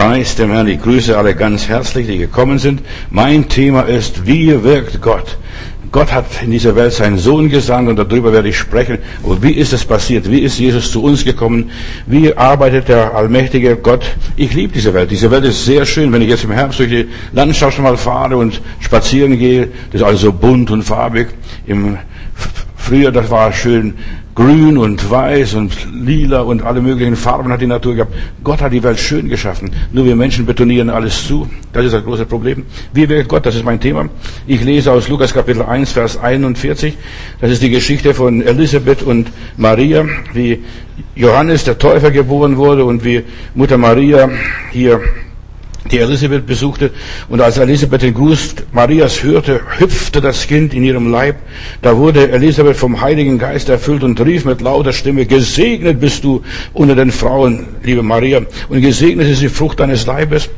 Preis dem Herrn. Ich grüße alle ganz herzlich, die gekommen sind. Mein Thema ist, wie wirkt Gott? Gott hat in dieser Welt seinen Sohn gesandt und darüber werde ich sprechen. Und wie ist es passiert? Wie ist Jesus zu uns gekommen? Wie arbeitet der allmächtige Gott? Ich liebe diese Welt. Diese Welt ist sehr schön. Wenn ich jetzt im Herbst durch die Landschaft mal fahre und spazieren gehe, das ist alles so bunt und farbig. Im Frühjahr, das war schön grün und weiß und lila und alle möglichen Farben hat die Natur gehabt. Gott hat die Welt schön geschaffen. Nur wir Menschen betonieren alles zu. Das ist das große Problem. Wie wirkt Gott? Das ist mein Thema. Ich lese aus Lukas Kapitel 1, Vers 41. Das ist die Geschichte von Elisabeth und Maria, wie Johannes der Täufer geboren wurde und wie Mutter Maria hier die Elisabeth besuchte. Und als Elisabeth den Gruß Marias hörte, hüpfte das Kind in ihrem Leib. Da wurde Elisabeth vom Heiligen Geist erfüllt und rief mit lauter Stimme, gesegnet bist du unter den Frauen, liebe Maria, und gesegnet ist die Frucht deines Leibes.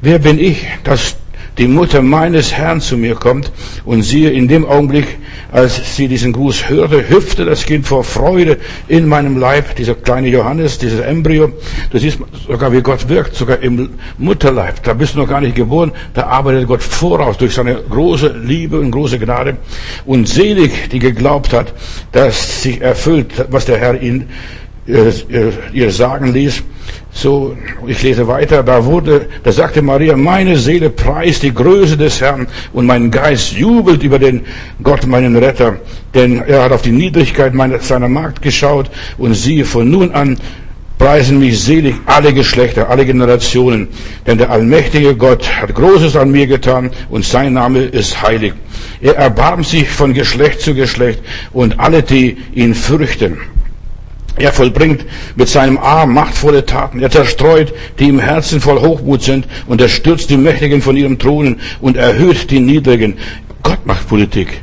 Wer bin ich, dass die Mutter meines Herrn zu mir kommt und siehe, in dem Augenblick, als sie diesen Gruß hörte, hüpfte das Kind vor Freude in meinem Leib, dieser kleine Johannes, dieses Embryo. Du siehst sogar, wie Gott wirkt, sogar im Mutterleib. Da bist du noch gar nicht geboren, da arbeitet Gott voraus durch seine große Liebe und große Gnade. Und selig, die geglaubt hat, dass sich erfüllt, was der Herr ihn äh, ihr sagen ließ. So, ich lese weiter, da wurde, da sagte Maria, meine Seele preist die Größe des Herrn und mein Geist jubelt über den Gott, meinen Retter, denn er hat auf die Niedrigkeit meiner, seiner Magd geschaut und siehe, von nun an preisen mich selig alle Geschlechter, alle Generationen, denn der allmächtige Gott hat Großes an mir getan und sein Name ist heilig. Er erbarmt sich von Geschlecht zu Geschlecht und alle, die ihn fürchten. Er vollbringt mit seinem Arm machtvolle Taten. Er zerstreut, die im Herzen voll Hochmut sind, und er stürzt die Mächtigen von ihrem Thronen und erhöht die Niedrigen. Gott macht Politik,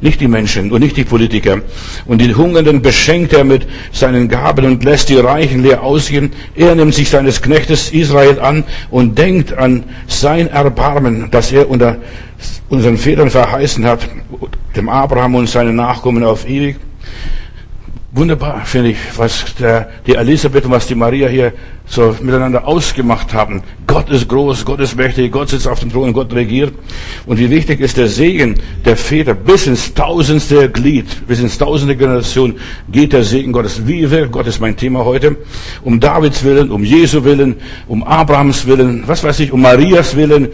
nicht die Menschen und nicht die Politiker. Und die Hungernden beschenkt er mit seinen Gaben und lässt die Reichen leer ausgehen. Er nimmt sich seines Knechtes Israel an und denkt an sein Erbarmen, das er unter unseren Vätern verheißen hat, dem Abraham und seinen Nachkommen auf ewig. Wunderbar, finde ich, was der, die Elisabeth und was die Maria hier so miteinander ausgemacht haben. Gott ist groß, Gott ist mächtig, Gott sitzt auf dem Thron, Gott regiert. Und wie wichtig ist der Segen der Väter bis ins tausendste Glied, bis ins tausende Generation geht der Segen Gottes. Wie wirkt Gott ist mein Thema heute. Um Davids Willen, um Jesu Willen, um Abrahams Willen, was weiß ich, um Marias Willen.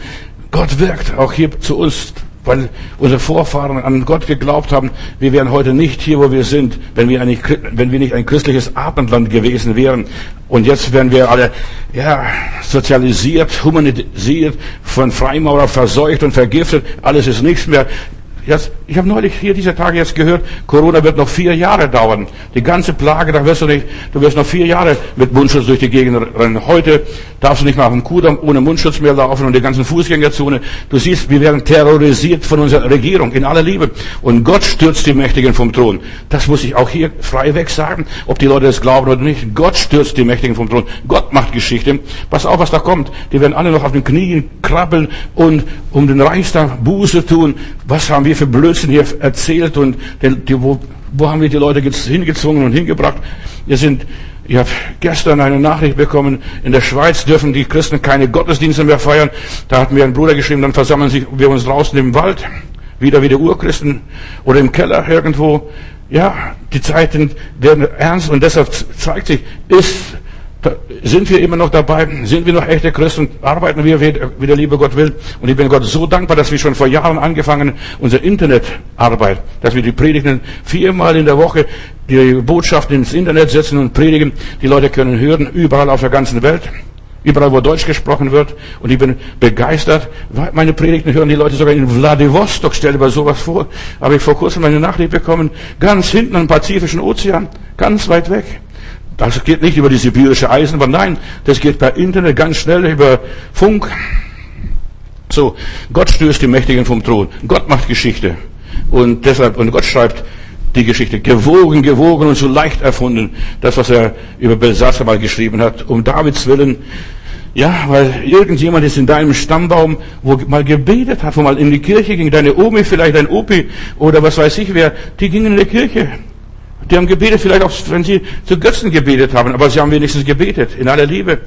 Gott wirkt auch hier zu uns weil unsere Vorfahren an Gott geglaubt haben. Wir wären heute nicht hier, wo wir sind, wenn wir, nicht, wenn wir nicht ein christliches Abendland gewesen wären. Und jetzt werden wir alle ja, sozialisiert, humanisiert, von Freimaurer verseucht und vergiftet. Alles ist nichts mehr. Jetzt, ich habe neulich hier diese Tage jetzt gehört, Corona wird noch vier Jahre dauern. Die ganze Plage, da wirst du nicht, du wirst noch vier Jahre mit Mundschutz durch die Gegend rennen. Heute darfst du nicht mal auf dem Kudamm ohne Mundschutz mehr laufen und die ganzen Fußgängerzone. Du siehst, wir werden terrorisiert von unserer Regierung in aller Liebe. Und Gott stürzt die Mächtigen vom Thron. Das muss ich auch hier frei weg sagen, ob die Leute das glauben oder nicht. Gott stürzt die Mächtigen vom Thron. Gott macht Geschichte. Pass auf, was da kommt. Die werden alle noch auf den Knien krabbeln und um den Reichstag Buße tun. Was haben wir für Blödsinn hier erzählt und die, wo, wo haben wir die Leute hingezwungen und hingebracht? Wir sind, ich habe gestern eine Nachricht bekommen, in der Schweiz dürfen die Christen keine Gottesdienste mehr feiern. Da hat mir ein Bruder geschrieben, dann versammeln wir uns draußen im Wald, wieder wie die Urchristen oder im Keller irgendwo. Ja, die Zeiten werden ernst und deshalb zeigt sich, ist sind wir immer noch dabei? Sind wir noch echte Christen? Arbeiten wir, wie der liebe Gott will? Und ich bin Gott so dankbar, dass wir schon vor Jahren angefangen, unsere Internetarbeit, dass wir die Predigten viermal in der Woche die Botschaften ins Internet setzen und predigen. Die Leute können hören, überall auf der ganzen Welt. Überall, wo Deutsch gesprochen wird. Und ich bin begeistert. Meine Predigten hören die Leute sogar in Vladivostok. Stell dir mal sowas vor. Habe ich vor kurzem eine Nachricht bekommen. Ganz hinten am Pazifischen Ozean. Ganz weit weg. Das geht nicht über die sibirische Eisenbahn, nein, das geht per Internet ganz schnell über Funk. So, Gott stößt die Mächtigen vom Thron. Gott macht Geschichte. Und deshalb, und Gott schreibt die Geschichte. Gewogen, gewogen und so leicht erfunden. Das, was er über Belsasser mal geschrieben hat. Um Davids Willen. Ja, weil irgendjemand ist in deinem Stammbaum, wo mal gebetet hat, wo mal in die Kirche ging. Deine Omi, vielleicht dein Opi oder was weiß ich wer. Die gingen in die Kirche. Die haben gebetet, vielleicht auch, wenn sie zu Götzen gebetet haben, aber sie haben wenigstens gebetet, in aller Liebe.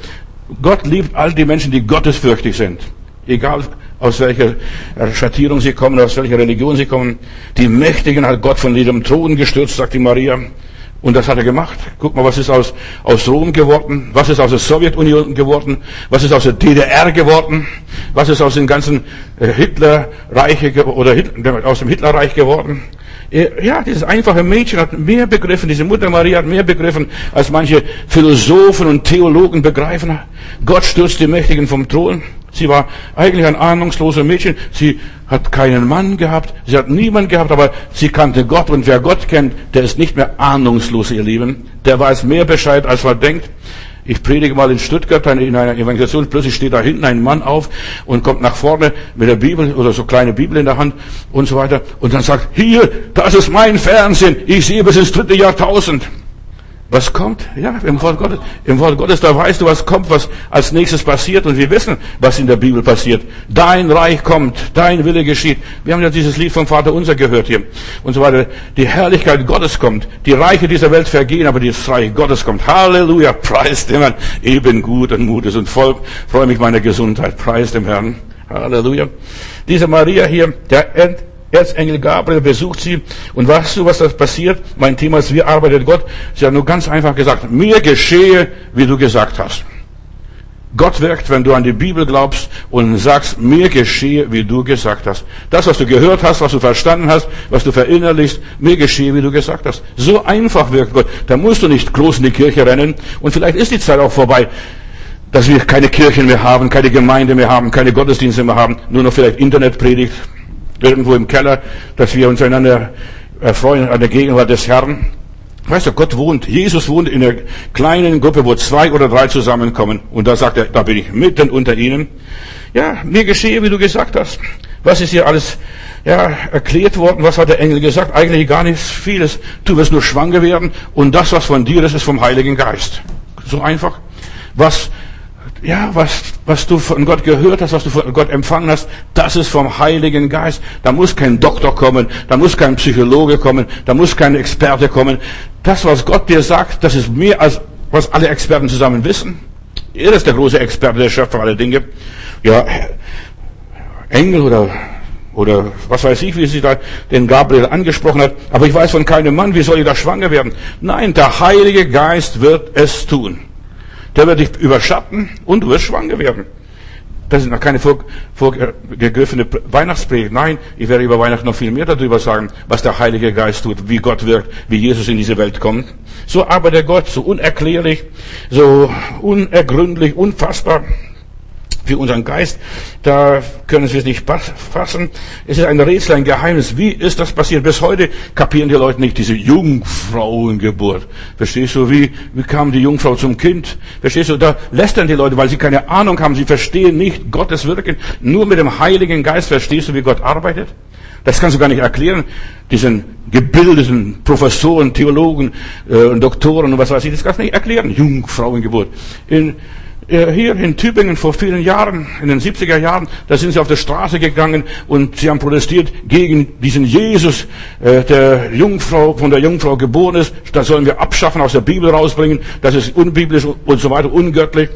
Gott liebt all die Menschen, die gottesfürchtig sind. Egal aus welcher Schattierung sie kommen, aus welcher Religion sie kommen. Die Mächtigen hat Gott von ihrem Thron gestürzt, sagt die Maria. Und das hat er gemacht. Guck mal, was ist aus, aus Rom geworden? Was ist aus der Sowjetunion geworden? Was ist aus der DDR geworden? Was ist aus den ganzen äh, Hitlerreiche oder aus dem Hitlerreich geworden? Ja, dieses einfache Mädchen hat mehr begriffen, diese Mutter Maria hat mehr begriffen, als manche Philosophen und Theologen begreifen. Gott stürzt die Mächtigen vom Thron. Sie war eigentlich ein ahnungsloser Mädchen. Sie hat keinen Mann gehabt. Sie hat niemanden gehabt, aber sie kannte Gott. Und wer Gott kennt, der ist nicht mehr ahnungslos, ihr Lieben. Der weiß mehr Bescheid, als man denkt. Ich predige mal in Stuttgart in einer Evangelisation, plötzlich steht da hinten ein Mann auf und kommt nach vorne mit der Bibel oder so kleine Bibel in der Hand und so weiter und dann sagt, hier, das ist mein Fernsehen, ich sehe bis ins dritte Jahrtausend. Was kommt? Ja, im Wort Gottes. Im Wort Gottes, da weißt du, was kommt, was als nächstes passiert. Und wir wissen, was in der Bibel passiert. Dein Reich kommt, dein Wille geschieht. Wir haben ja dieses Lied vom Vater Unser gehört hier. Und so weiter. Die Herrlichkeit Gottes kommt. Die Reiche dieser Welt vergehen, aber das Reich Gottes kommt. Halleluja. Preis dem Herrn. Eben gut und Mutes und voll. Freue mich meiner Gesundheit. Preis dem Herrn. Halleluja. Diese Maria hier, der Erzengel Gabriel besucht sie. Und weißt du, was das passiert? Mein Thema ist, wie arbeitet Gott? Sie hat nur ganz einfach gesagt, mir geschehe, wie du gesagt hast. Gott wirkt, wenn du an die Bibel glaubst und sagst, mir geschehe, wie du gesagt hast. Das, was du gehört hast, was du verstanden hast, was du verinnerlichst, mir geschehe, wie du gesagt hast. So einfach wirkt Gott. Da musst du nicht groß in die Kirche rennen. Und vielleicht ist die Zeit auch vorbei, dass wir keine Kirchen mehr haben, keine Gemeinde mehr haben, keine Gottesdienste mehr haben, nur noch vielleicht Internetpredigt irgendwo im Keller, dass wir uns einander erfreuen an der Gegenwart des Herrn. Weißt du, Gott wohnt, Jesus wohnt in einer kleinen Gruppe, wo zwei oder drei zusammenkommen. Und da sagt er, da bin ich mitten unter ihnen. Ja, mir geschehe, wie du gesagt hast. Was ist hier alles ja, erklärt worden? Was hat der Engel gesagt? Eigentlich gar nichts vieles. Du wirst nur schwanger werden und das, was von dir ist, ist vom Heiligen Geist. So einfach. Was ja, was, was du von Gott gehört hast, was du von Gott empfangen hast, das ist vom Heiligen Geist. Da muss kein Doktor kommen, da muss kein Psychologe kommen, da muss kein Experte kommen. Das, was Gott dir sagt, das ist mehr als was alle Experten zusammen wissen. Er ist der große Experte, der Schöpfer aller Dinge. Ja, Engel oder oder was weiß ich, wie sie da den Gabriel angesprochen hat. Aber ich weiß von keinem Mann, wie soll ich da schwanger werden? Nein, der Heilige Geist wird es tun. Der wird dich überschatten und du wirst schwanger werden. Das ist noch keine vorgegriffene Weihnachtspredigt. Nein, ich werde über Weihnachten noch viel mehr darüber sagen, was der Heilige Geist tut, wie Gott wirkt, wie Jesus in diese Welt kommt. So arbeitet Gott, so unerklärlich, so unergründlich, unfassbar für unseren Geist, da können wir es nicht fassen. Es ist ein Rätsel, ein Geheimnis. Wie ist das passiert? Bis heute kapieren die Leute nicht diese Jungfrauengeburt. Verstehst du? Wie, wie kam die Jungfrau zum Kind? Verstehst du? Da lästern die Leute, weil sie keine Ahnung haben. Sie verstehen nicht Gottes Wirken. Nur mit dem Heiligen Geist verstehst du, wie Gott arbeitet. Das kannst du gar nicht erklären. Diesen gebildeten Professoren, Theologen, äh, Doktoren und was weiß ich, das kannst du nicht erklären. Jungfrauengeburt. In, hier in Tübingen vor vielen Jahren, in den 70er Jahren, da sind sie auf der Straße gegangen und sie haben protestiert gegen diesen Jesus, äh, der Jungfrau, von der Jungfrau geboren ist. Das sollen wir abschaffen, aus der Bibel rausbringen. Das ist unbiblisch und so weiter, ungöttlich.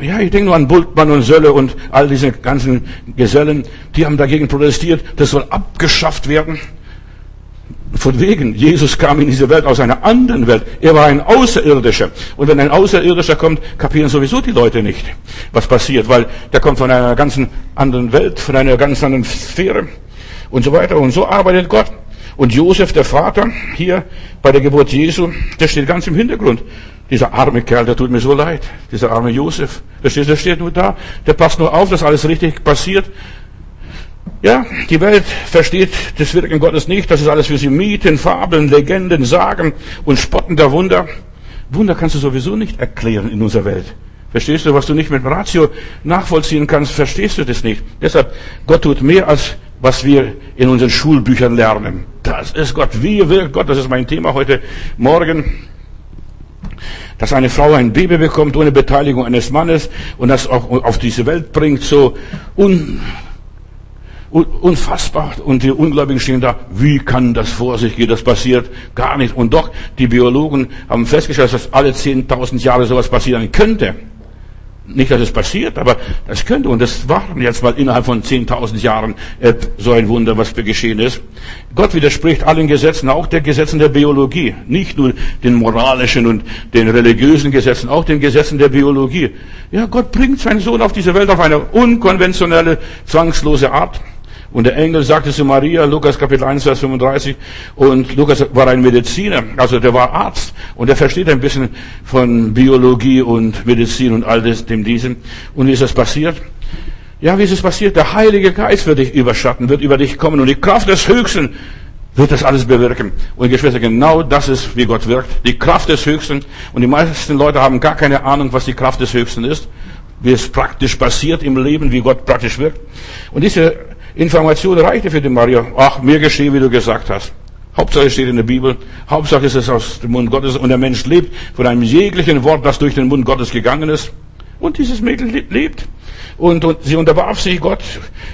Ja, ich denke nur an Bultmann und Sölle und all diese ganzen Gesellen, die haben dagegen protestiert. Das soll abgeschafft werden. Von wegen, Jesus kam in diese Welt aus einer anderen Welt. Er war ein Außerirdischer. Und wenn ein Außerirdischer kommt, kapieren sowieso die Leute nicht, was passiert, weil der kommt von einer ganz anderen Welt, von einer ganz anderen Sphäre und so weiter. Und so arbeitet Gott. Und Josef, der Vater, hier bei der Geburt Jesu, der steht ganz im Hintergrund. Dieser arme Kerl, der tut mir so leid. Dieser arme Josef. Der steht, der steht nur da. Der passt nur auf, dass alles richtig passiert. Ja, die Welt versteht das Wirken Gottes nicht. Das ist alles für sie Mythen, Fabeln, Legenden, Sagen und Spotten der Wunder. Wunder kannst du sowieso nicht erklären in unserer Welt. Verstehst du, was du nicht mit Ratio nachvollziehen kannst, verstehst du das nicht. Deshalb, Gott tut mehr als was wir in unseren Schulbüchern lernen. Das ist Gott. Wie wirkt Gott? Das ist mein Thema heute Morgen. Dass eine Frau ein Baby bekommt ohne Beteiligung eines Mannes und das auch auf diese Welt bringt, so un Unfassbar. Und die Ungläubigen stehen da, wie kann das vor sich gehen? Das passiert gar nicht. Und doch, die Biologen haben festgestellt, dass alle 10.000 Jahre sowas passieren könnte. Nicht, dass es passiert, aber das könnte. Und das war jetzt mal innerhalb von 10.000 Jahren äh, so ein Wunder, was geschehen ist. Gott widerspricht allen Gesetzen, auch den Gesetzen der Biologie. Nicht nur den moralischen und den religiösen Gesetzen, auch den Gesetzen der Biologie. Ja, Gott bringt seinen Sohn auf diese Welt auf eine unkonventionelle, zwangslose Art. Und der Engel sagte zu Maria, Lukas Kapitel 1, Vers 35, und Lukas war ein Mediziner, also der war Arzt, und er versteht ein bisschen von Biologie und Medizin und all das, dem diesen. Und wie ist das passiert? Ja, wie ist es passiert? Der Heilige Geist wird dich überschatten, wird über dich kommen und die Kraft des Höchsten wird das alles bewirken. Und Geschwister, genau das ist, wie Gott wirkt. Die Kraft des Höchsten. Und die meisten Leute haben gar keine Ahnung, was die Kraft des Höchsten ist, wie es praktisch passiert im Leben, wie Gott praktisch wirkt. Und diese Information reichte für die Maria. Ach, mir geschehe, wie du gesagt hast. Hauptsache steht in der Bibel. Hauptsache ist es aus dem Mund Gottes. Und der Mensch lebt von einem jeglichen Wort, das durch den Mund Gottes gegangen ist. Und dieses Mädel lebt. Und, und sie unterwarf sich Gott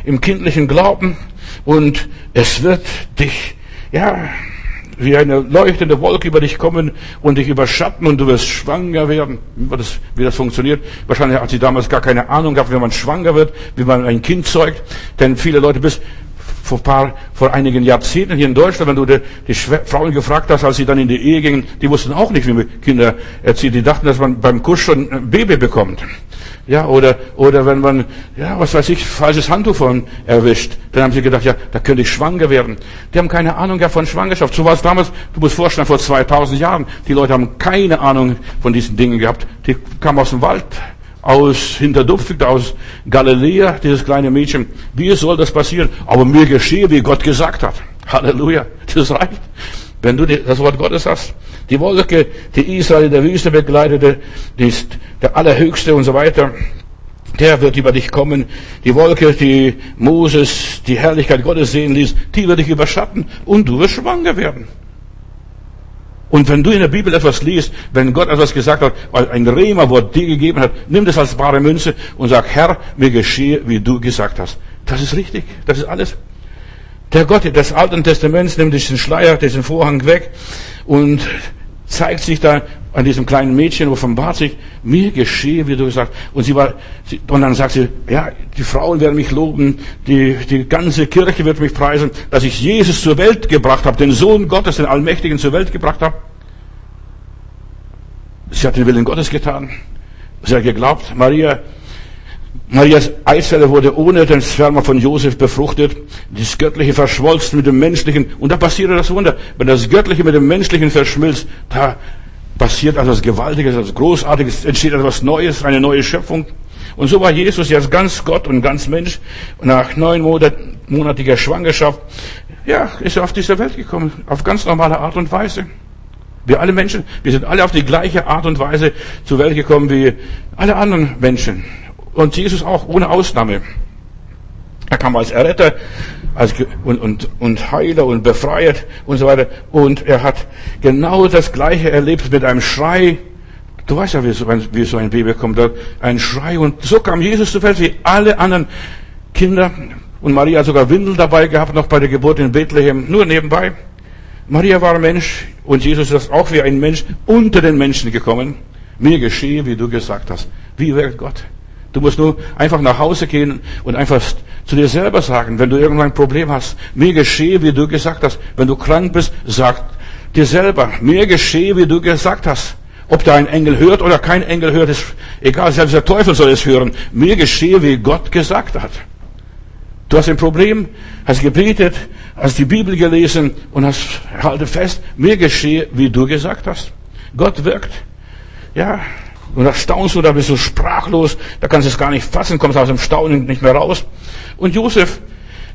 im kindlichen Glauben. Und es wird dich, ja, wie eine leuchtende Wolke über dich kommen und dich überschatten und du wirst schwanger werden. Wie das, wie das funktioniert. Wahrscheinlich hat sie damals gar keine Ahnung gehabt, wie man schwanger wird, wie man ein Kind zeugt. Denn viele Leute bis vor paar, vor einigen Jahrzehnten hier in Deutschland, wenn du die, die Frauen gefragt hast, als sie dann in die Ehe gingen, die wussten auch nicht, wie man Kinder erzieht. Die dachten, dass man beim Kuss schon ein Baby bekommt. Ja, oder, oder wenn man, ja, was weiß ich, falsches Handtuch von erwischt, dann haben sie gedacht, ja, da könnte ich schwanger werden. Die haben keine Ahnung ja von Schwangerschaft. So war es damals, du musst vorstellen, vor 2000 Jahren. Die Leute haben keine Ahnung von diesen Dingen gehabt. Die kamen aus dem Wald, aus Hinterdupfig, aus Galiläa, dieses kleine Mädchen. Wie soll das passieren? Aber mir geschehe, wie Gott gesagt hat. Halleluja. Das reicht. Wenn du das Wort Gottes hast. Die Wolke, die Israel in der Wüste begleitete, die ist der Allerhöchste und so weiter. Der wird über dich kommen. Die Wolke, die Moses, die Herrlichkeit Gottes sehen ließ, die wird dich überschatten und du wirst schwanger werden. Und wenn du in der Bibel etwas liest, wenn Gott etwas gesagt hat, ein Rema-Wort dir gegeben hat, nimm das als bare Münze und sag, Herr, mir geschehe, wie du gesagt hast. Das ist richtig. Das ist alles. Der Gott des Alten Testaments nimmt diesen Schleier, diesen Vorhang weg und zeigt sich da an diesem kleinen Mädchen, offenbart sich, mir geschehe, wie du gesagt Und sie war, und dann sagt sie, ja, die Frauen werden mich loben, die, die ganze Kirche wird mich preisen, dass ich Jesus zur Welt gebracht habe, den Sohn Gottes, den Allmächtigen zur Welt gebracht habe. Sie hat den Willen Gottes getan. Sie hat geglaubt, Maria, Marias Eizelle wurde ohne den Sperma von Josef befruchtet. Das Göttliche verschmolzen mit dem Menschlichen. Und da passiert das Wunder. Wenn das Göttliche mit dem Menschlichen verschmilzt, da passiert etwas Gewaltiges, etwas Großartiges, entsteht etwas Neues, eine neue Schöpfung. Und so war Jesus jetzt ganz Gott und ganz Mensch. Und nach neun monatiger Schwangerschaft, ja, ist er auf diese Welt gekommen. Auf ganz normale Art und Weise. Wir alle Menschen, wir sind alle auf die gleiche Art und Weise zur Welt gekommen wie alle anderen Menschen. Und Jesus auch ohne Ausnahme. Er kam als Erretter als, und, und, und Heiler und Befreier und so weiter. Und er hat genau das Gleiche erlebt mit einem Schrei. Du weißt ja, wie so ein, wie so ein Baby kommt. Ein Schrei. Und so kam Jesus zur Welt wie alle anderen Kinder. Und Maria hat sogar Windel dabei gehabt, noch bei der Geburt in Bethlehem. Nur nebenbei. Maria war Mensch und Jesus ist auch wie ein Mensch unter den Menschen gekommen. Mir geschehe, wie du gesagt hast. Wie wirkt Gott? Du musst nur einfach nach Hause gehen und einfach zu dir selber sagen, wenn du irgendein Problem hast, mir geschehe, wie du gesagt hast. Wenn du krank bist, sag dir selber, mir geschehe, wie du gesagt hast. Ob da ein Engel hört oder kein Engel hört, ist egal, selbst der Teufel soll es hören. Mir geschehe, wie Gott gesagt hat. Du hast ein Problem, hast gebetet, hast die Bibel gelesen und hast, halte fest, mir geschehe, wie du gesagt hast. Gott wirkt. Ja, und da staunst du, da bist du sprachlos, da kannst du es gar nicht fassen, kommst aus dem Staunen nicht mehr raus. Und Josef,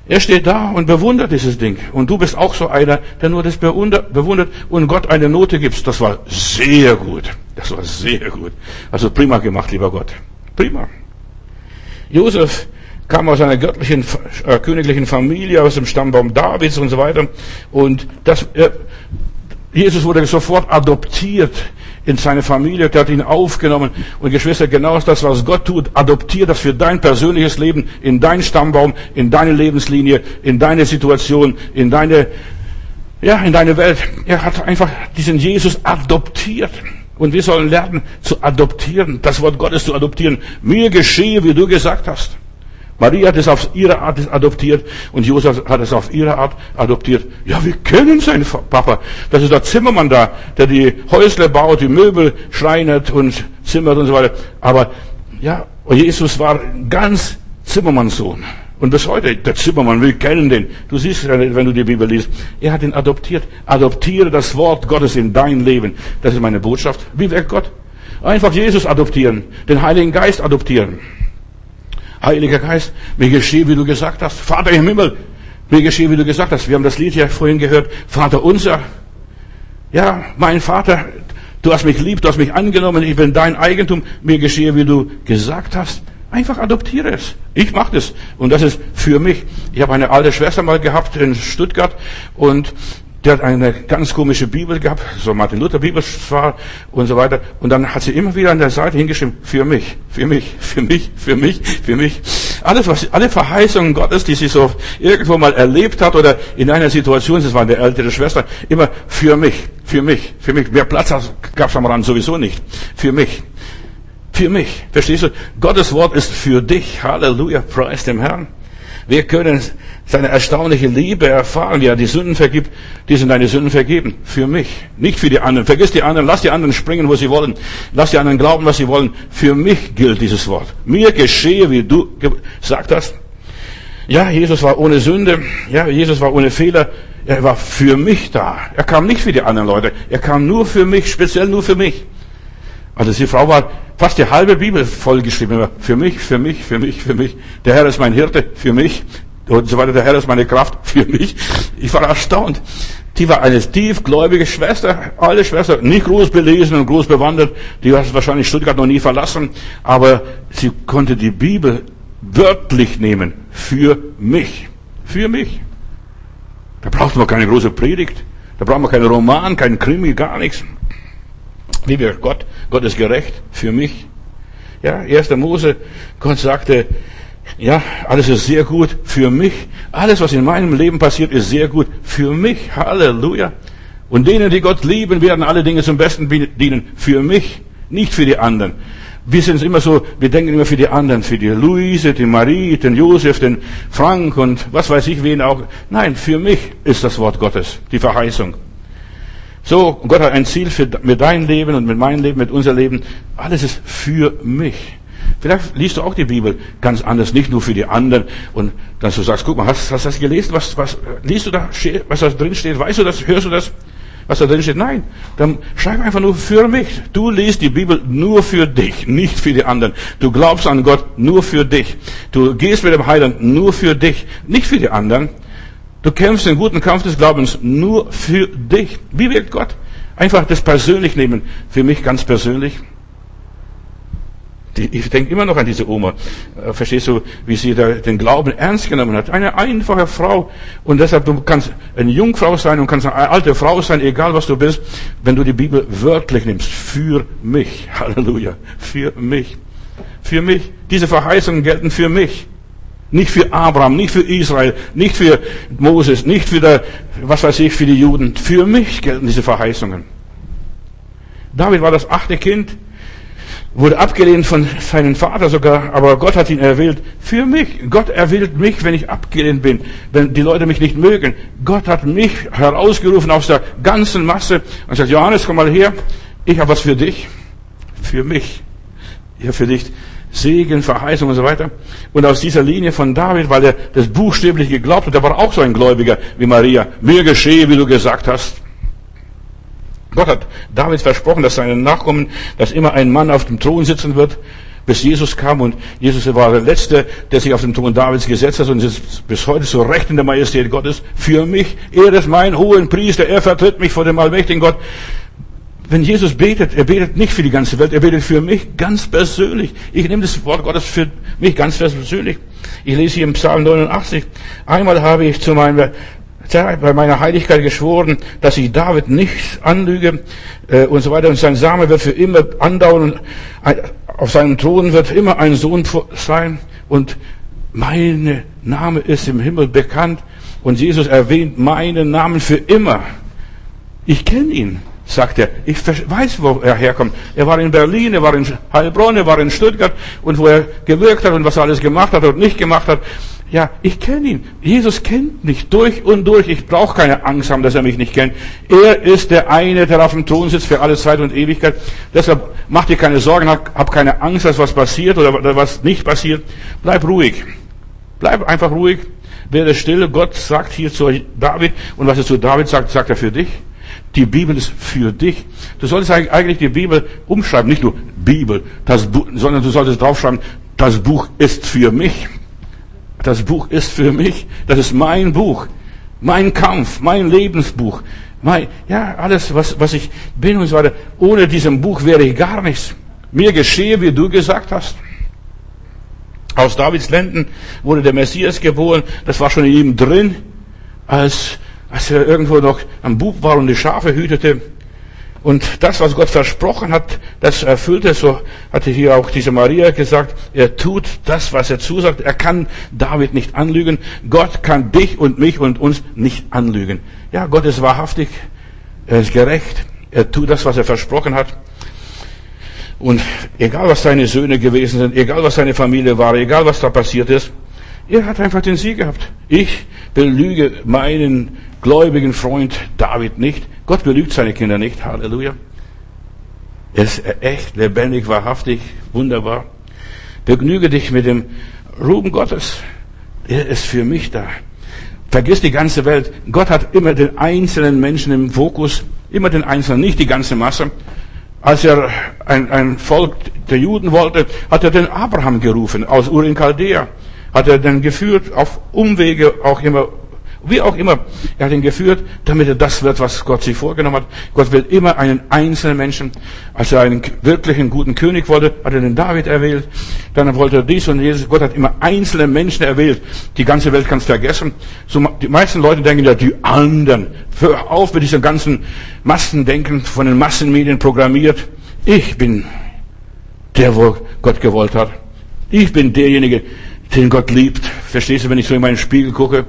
er steht da und bewundert dieses Ding. Und du bist auch so einer, der nur das bewundert und Gott eine Note gibst. Das war sehr gut. Das war sehr gut. Also prima gemacht, lieber Gott. Prima. Josef kam aus einer göttlichen, äh, königlichen Familie, aus dem Stammbaum Davids und so weiter. Und das, äh, Jesus wurde sofort adoptiert in seine Familie, der hat ihn aufgenommen. Und Geschwister, genau das, was Gott tut, adoptiert das für dein persönliches Leben, in deinen Stammbaum, in deine Lebenslinie, in deine Situation, in deine, ja, in deine Welt. Er hat einfach diesen Jesus adoptiert. Und wir sollen lernen zu adoptieren, das Wort Gottes zu adoptieren. Mir geschehe, wie du gesagt hast. Maria hat es auf ihre Art adoptiert und Josef hat es auf ihre Art adoptiert. Ja, wir kennen seinen Papa. Das ist der Zimmermann da, der die Häusle baut, die Möbel schreinert und zimmert und so weiter. Aber ja, Jesus war ganz Zimmermannssohn. Und bis heute, der Zimmermann will kennen den. Du siehst, wenn du die Bibel liest, er hat ihn adoptiert. Adoptiere das Wort Gottes in dein Leben. Das ist meine Botschaft. Wie wirkt Gott? Einfach Jesus adoptieren, den Heiligen Geist adoptieren. Heiliger Geist, mir geschehe, wie du gesagt hast. Vater im Himmel, mir geschehe, wie du gesagt hast. Wir haben das Lied ja vorhin gehört. Vater unser. Ja, mein Vater, du hast mich lieb, du hast mich angenommen, ich bin dein Eigentum. Mir geschehe, wie du gesagt hast. Einfach adoptiere es. Ich mache das. Und das ist für mich. Ich habe eine alte Schwester mal gehabt in Stuttgart und der hat eine ganz komische Bibel gehabt, so Martin Luther Bibel war und so weiter. Und dann hat sie immer wieder an der Seite hingeschrieben, für mich, für mich, für mich, für mich, für mich. Alles, was, alle Verheißungen Gottes, die sie so irgendwo mal erlebt hat oder in einer Situation, das war eine ältere Schwester, immer für mich, für mich, für mich. Mehr Platz gab es am Rand sowieso nicht. Für mich. Für mich. Verstehst du? Gottes Wort ist für dich. Halleluja. Preis dem Herrn. Wir können seine erstaunliche Liebe erfahren, wie er die Sünden vergibt. Die sind deine Sünden vergeben. Für mich. Nicht für die anderen. Vergiss die anderen. Lass die anderen springen, wo sie wollen. Lass die anderen glauben, was sie wollen. Für mich gilt dieses Wort. Mir geschehe, wie du gesagt hast. Ja, Jesus war ohne Sünde. Ja, Jesus war ohne Fehler. Er war für mich da. Er kam nicht für die anderen Leute. Er kam nur für mich, speziell nur für mich. Also die Frau war fast die halbe Bibel vollgeschrieben. Für mich, für mich, für mich, für mich. Der Herr ist mein Hirte, für mich. Und so weiter. Der Herr ist meine Kraft, für mich. Ich war erstaunt. Die war eine tiefgläubige Schwester, alle Schwester, nicht groß belesen und groß bewandert. Die hat wahrscheinlich Stuttgart noch nie verlassen. Aber sie konnte die Bibel wörtlich nehmen. Für mich. Für mich. Da braucht man keine große Predigt. Da braucht man keinen Roman, keinen Krimi, gar nichts. Lieber Gott, Gott ist gerecht für mich. Ja, 1. Mose, Gott sagte, ja, alles ist sehr gut für mich. Alles, was in meinem Leben passiert, ist sehr gut für mich. Halleluja. Und denen, die Gott lieben, werden alle Dinge zum Besten dienen. Für mich, nicht für die anderen. Wir sind immer so, wir denken immer für die anderen, für die Luise, den Marie, den Josef, den Frank und was weiß ich wen auch. Nein, für mich ist das Wort Gottes, die Verheißung. So, Gott hat ein Ziel für, mit dein Leben und mit meinem Leben, mit unser Leben. Alles ist für mich. Vielleicht liest du auch die Bibel ganz anders, nicht nur für die anderen. Und dann du sagst, guck mal, hast, hast du das gelesen? Was, was, liest du da, was da drin steht? Weißt du das? Hörst du das? Was da drin steht? Nein. Dann schreib einfach nur für mich. Du liest die Bibel nur für dich, nicht für die anderen. Du glaubst an Gott nur für dich. Du gehst mit dem Heiland nur für dich, nicht für die anderen. Du kämpfst den guten Kampf des Glaubens nur für dich. Wie wirkt Gott? Einfach das persönlich nehmen. Für mich ganz persönlich. Ich denke immer noch an diese Oma. Äh, verstehst du, wie sie den Glauben ernst genommen hat? Eine einfache Frau. Und deshalb, du kannst eine Jungfrau sein und kannst eine alte Frau sein, egal was du bist, wenn du die Bibel wörtlich nimmst. Für mich. Halleluja. Für mich. Für mich. Diese Verheißungen gelten für mich. Nicht für Abraham, nicht für Israel, nicht für Moses, nicht für der, was weiß ich, für die Juden. Für mich gelten diese Verheißungen. David war das achte Kind, wurde abgelehnt von seinem Vater sogar, aber Gott hat ihn erwählt für mich. Gott erwählt mich, wenn ich abgelehnt bin, wenn die Leute mich nicht mögen. Gott hat mich herausgerufen aus der ganzen Masse und sagt, Johannes, komm mal her, ich habe was für dich, für mich. Ja, für dich. Segen, Verheißung und so weiter. Und aus dieser Linie von David, weil er das buchstäblich geglaubt hat, der war auch so ein Gläubiger wie Maria. Mir geschehe, wie du gesagt hast. Gott hat David versprochen, dass seine Nachkommen, dass immer ein Mann auf dem Thron sitzen wird, bis Jesus kam und Jesus war der Letzte, der sich auf den Thron Davids gesetzt hat und ist bis heute so recht in der Majestät Gottes. Für mich, er ist mein hohen Priester, er vertritt mich vor dem allmächtigen Gott wenn Jesus betet, er betet nicht für die ganze Welt, er betet für mich ganz persönlich. Ich nehme das Wort Gottes für mich ganz persönlich. Ich lese hier im Psalm 89. Einmal habe ich zu meiner bei meiner Heiligkeit geschworen, dass ich David nicht anlüge äh, und so weiter. Und sein Same wird für immer andauern. Auf seinem Thron wird immer ein Sohn sein. Und mein Name ist im Himmel bekannt. Und Jesus erwähnt meinen Namen für immer. Ich kenne ihn. Sagt er. Ich weiß, wo er herkommt. Er war in Berlin, er war in Heilbronn, er war in Stuttgart und wo er gewirkt hat und was er alles gemacht hat und nicht gemacht hat. Ja, ich kenne ihn. Jesus kennt mich durch und durch. Ich brauche keine Angst haben, dass er mich nicht kennt. Er ist der eine, der auf dem Thron sitzt für alle Zeit und Ewigkeit. Deshalb mach dir keine Sorgen, hab, hab keine Angst, dass was passiert oder was nicht passiert. Bleib ruhig. Bleib einfach ruhig. Werde still. Gott sagt hier zu David und was er zu David sagt, sagt er für dich. Die Bibel ist für dich. Du solltest eigentlich die Bibel umschreiben, nicht nur Bibel, das Buch, sondern du solltest draufschreiben, das Buch ist für mich. Das Buch ist für mich. Das ist mein Buch. Mein Kampf, mein Lebensbuch. Mein, ja, alles, was, was ich bin und so weiter. Ohne diesem Buch wäre ich gar nichts. Mir geschehe, wie du gesagt hast. Aus Davids Lenden wurde der Messias geboren. Das war schon in ihm drin, als als er irgendwo noch am Bub war und die Schafe hütete. Und das, was Gott versprochen hat, das erfüllte, so hatte hier auch diese Maria gesagt, er tut das, was er zusagt. Er kann David nicht anlügen. Gott kann dich und mich und uns nicht anlügen. Ja, Gott ist wahrhaftig, er ist gerecht, er tut das, was er versprochen hat. Und egal, was seine Söhne gewesen sind, egal, was seine Familie war, egal, was da passiert ist, er hat einfach den Sieg gehabt. Ich belüge meinen gläubigen Freund David nicht. Gott belügt seine Kinder nicht. Halleluja. Er ist echt, lebendig, wahrhaftig, wunderbar. Begnüge dich mit dem Ruben Gottes. Er ist für mich da. Vergiss die ganze Welt. Gott hat immer den einzelnen Menschen im Fokus, immer den Einzelnen, nicht die ganze Masse. Als er ein, ein Volk der Juden wollte, hat er den Abraham gerufen aus Ur in Chaldea. Hat er dann geführt auf Umwege auch immer wie auch immer, er hat ihn geführt, damit er das wird, was Gott sich vorgenommen hat. Gott will immer einen einzelnen Menschen. Als er einen wirklichen guten König wollte, hat er den David erwählt. Dann wollte er dies und jenes. Gott hat immer einzelne Menschen erwählt. Die ganze Welt kann es vergessen. Die meisten Leute denken ja, die anderen. Hör auf mit diesem ganzen Massendenken von den Massenmedien programmiert. Ich bin der, wo Gott gewollt hat. Ich bin derjenige, den Gott liebt. Verstehst du, wenn ich so in meinen Spiegel gucke?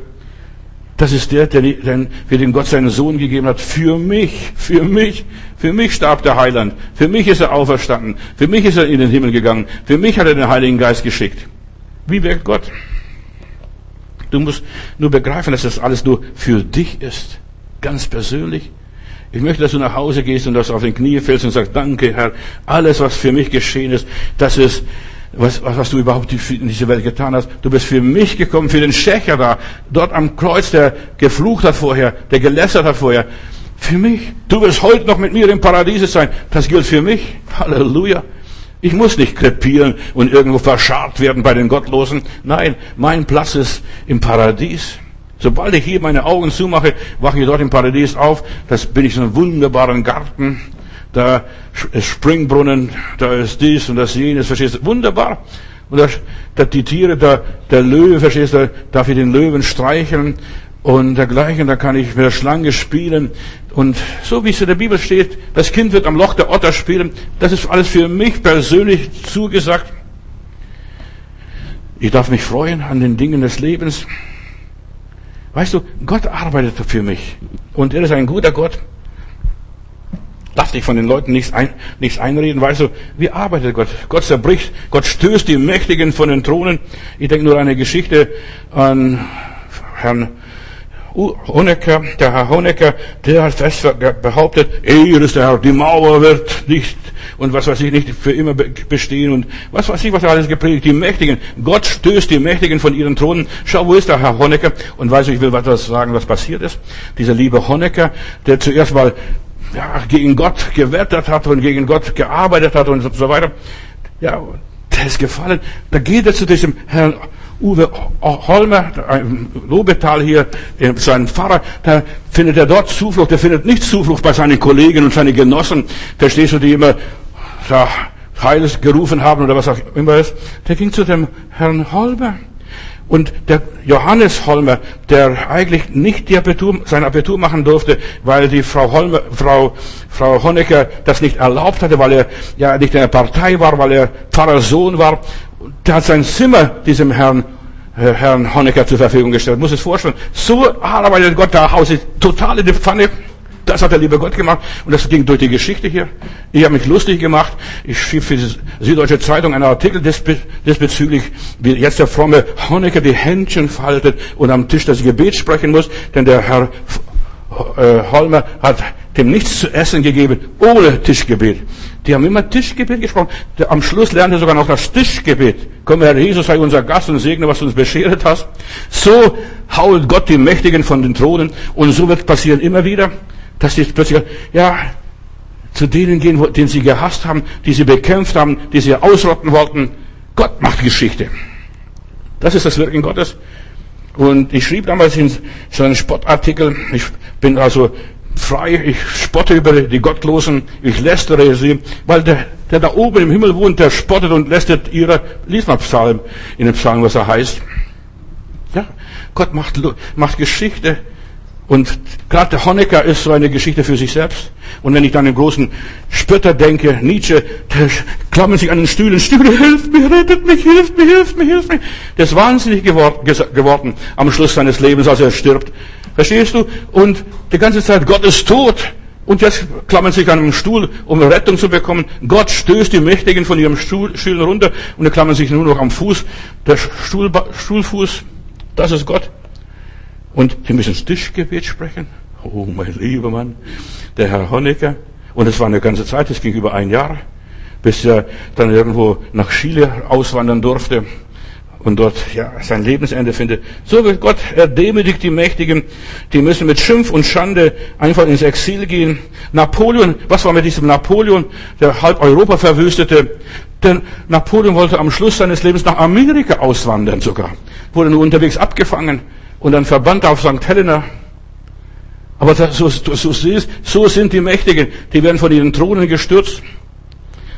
Das ist der, der, der, für den Gott seinen Sohn gegeben hat. Für mich, für mich, für mich starb der Heiland. Für mich ist er auferstanden. Für mich ist er in den Himmel gegangen. Für mich hat er den Heiligen Geist geschickt. Wie wirkt Gott? Du musst nur begreifen, dass das alles nur für dich ist. Ganz persönlich. Ich möchte, dass du nach Hause gehst und das auf den Knie fällst und sagst, danke Herr, alles was für mich geschehen ist, das ist was, was, was du überhaupt in dieser Welt getan hast. Du bist für mich gekommen, für den Schächer da, dort am Kreuz, der geflucht hat vorher, der gelästert hat vorher. Für mich. Du wirst heute noch mit mir im Paradies sein. Das gilt für mich. Halleluja. Ich muss nicht krepieren und irgendwo verscharrt werden bei den Gottlosen. Nein, mein Platz ist im Paradies. Sobald ich hier meine Augen zumache, wache ich dort im Paradies auf. Das bin ich in einem wunderbaren Garten da ist Springbrunnen, da ist dies und das jenes, verstehst du? Wunderbar. Und da, da die Tiere, da, der Löwe, verstehst du, darf ich den Löwen streicheln und dergleichen, da kann ich mit der Schlange spielen. Und so wie es in der Bibel steht, das Kind wird am Loch der Otter spielen, das ist alles für mich persönlich zugesagt. Ich darf mich freuen an den Dingen des Lebens. Weißt du, Gott arbeitet für mich. Und er ist ein guter Gott. Lass dich von den Leuten nichts, ein, nichts einreden. Weißt du, wie arbeitet Gott? Gott zerbricht, Gott stößt die Mächtigen von den Thronen. Ich denke nur an eine Geschichte an Herrn Honecker, der Herr Honecker, der hat fest behauptet, er ist der Herr, die Mauer wird nicht und was weiß ich nicht für immer bestehen und was weiß ich, was er alles gepredigt, die Mächtigen. Gott stößt die Mächtigen von ihren Thronen. Schau, wo ist der Herr Honecker? Und weißt du, ich will was sagen, was passiert ist. Dieser liebe Honecker, der zuerst mal ja, gegen Gott gewettert hat und gegen Gott gearbeitet hat und so weiter. Ja, der ist gefallen. Da geht er zu diesem Herrn Uwe Holmer, Lobetal hier, sein Pfarrer, da findet er dort Zuflucht. Der findet nicht Zuflucht bei seinen Kollegen und seinen Genossen. Verstehst du, die immer da Heiles gerufen haben oder was auch immer ist. Der ging zu dem Herrn Holmer. Und der Johannes Holmer, der eigentlich nicht Abitur, sein Abitur machen durfte, weil die Frau Holmer, Frau, Frau Honecker das nicht erlaubt hatte, weil er ja nicht in der Partei war, weil er Pfarrersohn war, der hat sein Zimmer diesem Herrn, äh, Herrn Honecker zur Verfügung gestellt. Muss es vorstellen. So arbeitet Gott da Haus total in die Pfanne. Das hat der liebe Gott gemacht und das ging durch die Geschichte hier. Ich habe mich lustig gemacht. Ich schrieb für die Süddeutsche Zeitung einen Artikel diesbezüglich, wie jetzt der fromme Honecker die Händchen faltet und am Tisch das Gebet sprechen muss, denn der Herr äh, Holmer hat dem nichts zu essen gegeben, ohne Tischgebet. Die haben immer Tischgebet gesprochen. Am Schluss lernte er sogar noch das Tischgebet. Komm, Herr Jesus, sei unser Gast und segne, was du uns beschert hast. So hault Gott die Mächtigen von den Thronen. Und so wird passieren immer wieder, dass die plötzlich, ja, zu denen gehen, den sie gehasst haben, die sie bekämpft haben, die sie ausrotten wollten. Gott macht Geschichte. Das ist das Wirken Gottes. Und ich schrieb damals in so einen Spottartikel, ich bin also frei, ich spotte über die Gottlosen, ich lästere sie, weil der, der da oben im Himmel wohnt, der spottet und lästert ihrer, lies mal Psalm, in dem Psalm, was er heißt. Ja, Gott macht, macht Geschichte. Und gerade der Honecker ist so eine Geschichte für sich selbst. Und wenn ich dann an den großen Spötter denke, Nietzsche, der klammert sich an den Stühlen, Stühle, hilft mir, rettet mich, hilft mir, hilft mir, hilft mir. Der ist wahnsinnig geworden am Schluss seines Lebens, als er stirbt. Verstehst du? Und die ganze Zeit, Gott ist tot. Und jetzt klammern sich an einem Stuhl, um Rettung zu bekommen. Gott stößt die Mächtigen von ihrem Stuhl, runter und die klammern sich nur noch am Fuß. Der Stuhl, Stuhlfuß, das ist Gott. Und die müssen das Tischgebet sprechen. Oh, mein lieber Mann, der Herr Honecker. Und es war eine ganze Zeit, es ging über ein Jahr, bis er dann irgendwo nach Chile auswandern durfte und dort ja, sein Lebensende findet. So wird Gott, er demütigt die Mächtigen, die müssen mit Schimpf und Schande einfach ins Exil gehen. Napoleon, was war mit diesem Napoleon, der halb Europa verwüstete? Denn Napoleon wollte am Schluss seines Lebens nach Amerika auswandern sogar. Wurde nur unterwegs abgefangen und dann verbannt auf St. Helena. Aber das, so, so, so sind die Mächtigen, die werden von ihren Thronen gestürzt.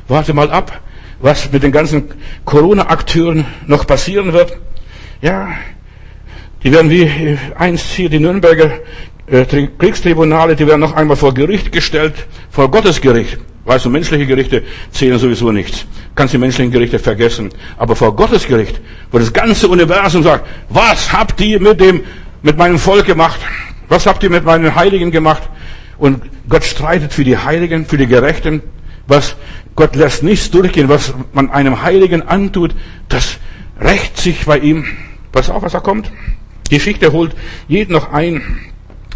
Warte mal ab was mit den ganzen Corona-Akteuren noch passieren wird. Ja, die werden wie einst hier die Nürnberger äh, Kriegstribunale, die werden noch einmal vor Gericht gestellt, vor Gottes Gericht. Weißt du, menschliche Gerichte zählen sowieso nichts. Kannst die menschlichen Gerichte vergessen. Aber vor Gottes Gericht, wo das ganze Universum sagt, was habt ihr mit dem, mit meinem Volk gemacht? Was habt ihr mit meinen Heiligen gemacht? Und Gott streitet für die Heiligen, für die Gerechten. Was Gott lässt nichts durchgehen, was man einem Heiligen antut, das rächt sich bei ihm. Pass auf, was da kommt. Die Geschichte holt jeden noch ein.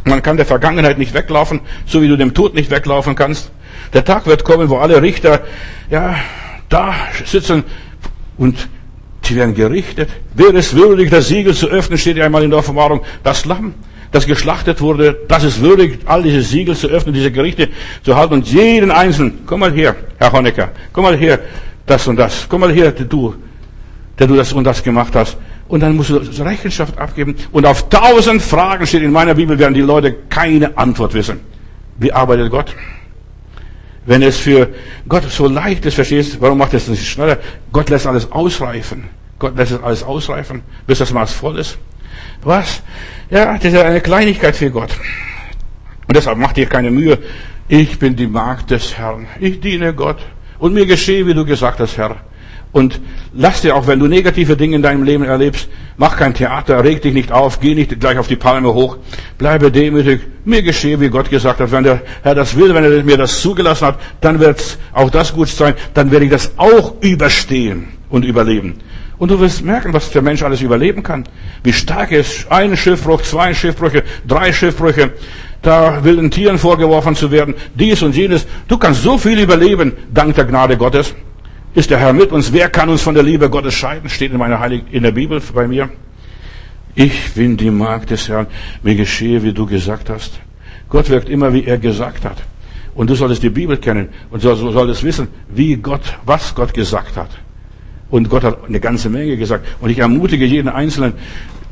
Man kann der Vergangenheit nicht weglaufen, so wie du dem Tod nicht weglaufen kannst. Der Tag wird kommen, wo alle Richter, ja, da sitzen und sie werden gerichtet. Wer ist würdig, das Siegel zu öffnen, steht ja einmal in der Offenbarung. Das Lamm das geschlachtet wurde, das ist würdig, all diese Siegel zu öffnen, diese Gerichte zu halten und jeden Einzelnen, komm mal her, Herr Honecker, komm mal her, das und das, komm mal her, du, der du das und das gemacht hast. Und dann musst du Rechenschaft abgeben. Und auf tausend Fragen steht in meiner Bibel, werden die Leute keine Antwort wissen. Wie arbeitet Gott? Wenn es für Gott so leicht ist, verstehst du, warum macht es nicht schneller? Gott lässt alles ausreifen. Gott lässt alles ausreifen, bis das Maß voll ist. Was? Ja, das ist eine Kleinigkeit für Gott. Und deshalb macht dir keine Mühe. Ich bin die Magd des Herrn. Ich diene Gott. Und mir geschehe, wie du gesagt hast, Herr. Und lass dir auch, wenn du negative Dinge in deinem Leben erlebst, mach kein Theater, reg dich nicht auf, geh nicht gleich auf die Palme hoch, bleibe demütig. Mir geschehe, wie Gott gesagt hat. Wenn der Herr das will, wenn er mir das zugelassen hat, dann wird auch das gut sein. Dann werde ich das auch überstehen und überleben. Und du wirst merken, was der Mensch alles überleben kann. Wie stark er ist. Ein Schiffbruch, zwei Schiffbrüche, drei Schiffbrüche. Da wilden Tieren vorgeworfen zu werden. Dies und jenes. Du kannst so viel überleben, dank der Gnade Gottes. Ist der Herr mit uns? Wer kann uns von der Liebe Gottes scheiden? Steht in meiner Heiligen, in der Bibel bei mir. Ich bin die Magd des Herrn. Mir geschehe, wie du gesagt hast. Gott wirkt immer, wie er gesagt hat. Und du solltest die Bibel kennen und solltest wissen, wie Gott, was Gott gesagt hat. Und Gott hat eine ganze Menge gesagt. Und ich ermutige jeden Einzelnen,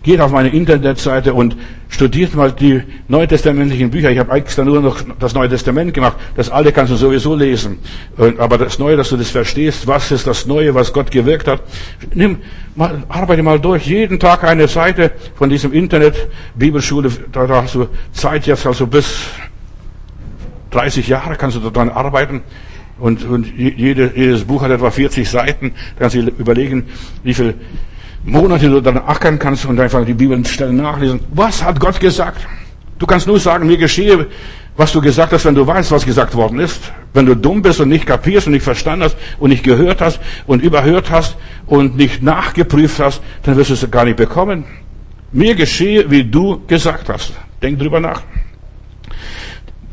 geht auf meine Internetseite und studiert mal die neutestamentlichen Bücher. Ich habe extra nur noch das Neue Testament gemacht. Das Alte kannst du sowieso lesen. Aber das Neue, dass du das verstehst, was ist das Neue, was Gott gewirkt hat. Nimm, mal, arbeite mal durch. Jeden Tag eine Seite von diesem Internet, Bibelschule. Da hast du Zeit jetzt, also bis 30 Jahre kannst du daran arbeiten. Und, und jede, jedes Buch hat etwa 40 Seiten. Da kannst du überlegen, wie viele Monate du dann ackern kannst und einfach die Bibelstellen nachlesen. Was hat Gott gesagt? Du kannst nur sagen, mir geschehe, was du gesagt hast, wenn du weißt, was gesagt worden ist. Wenn du dumm bist und nicht kapierst und nicht verstanden hast und nicht gehört hast und überhört hast und nicht nachgeprüft hast, dann wirst du es gar nicht bekommen. Mir geschehe, wie du gesagt hast. Denk drüber nach.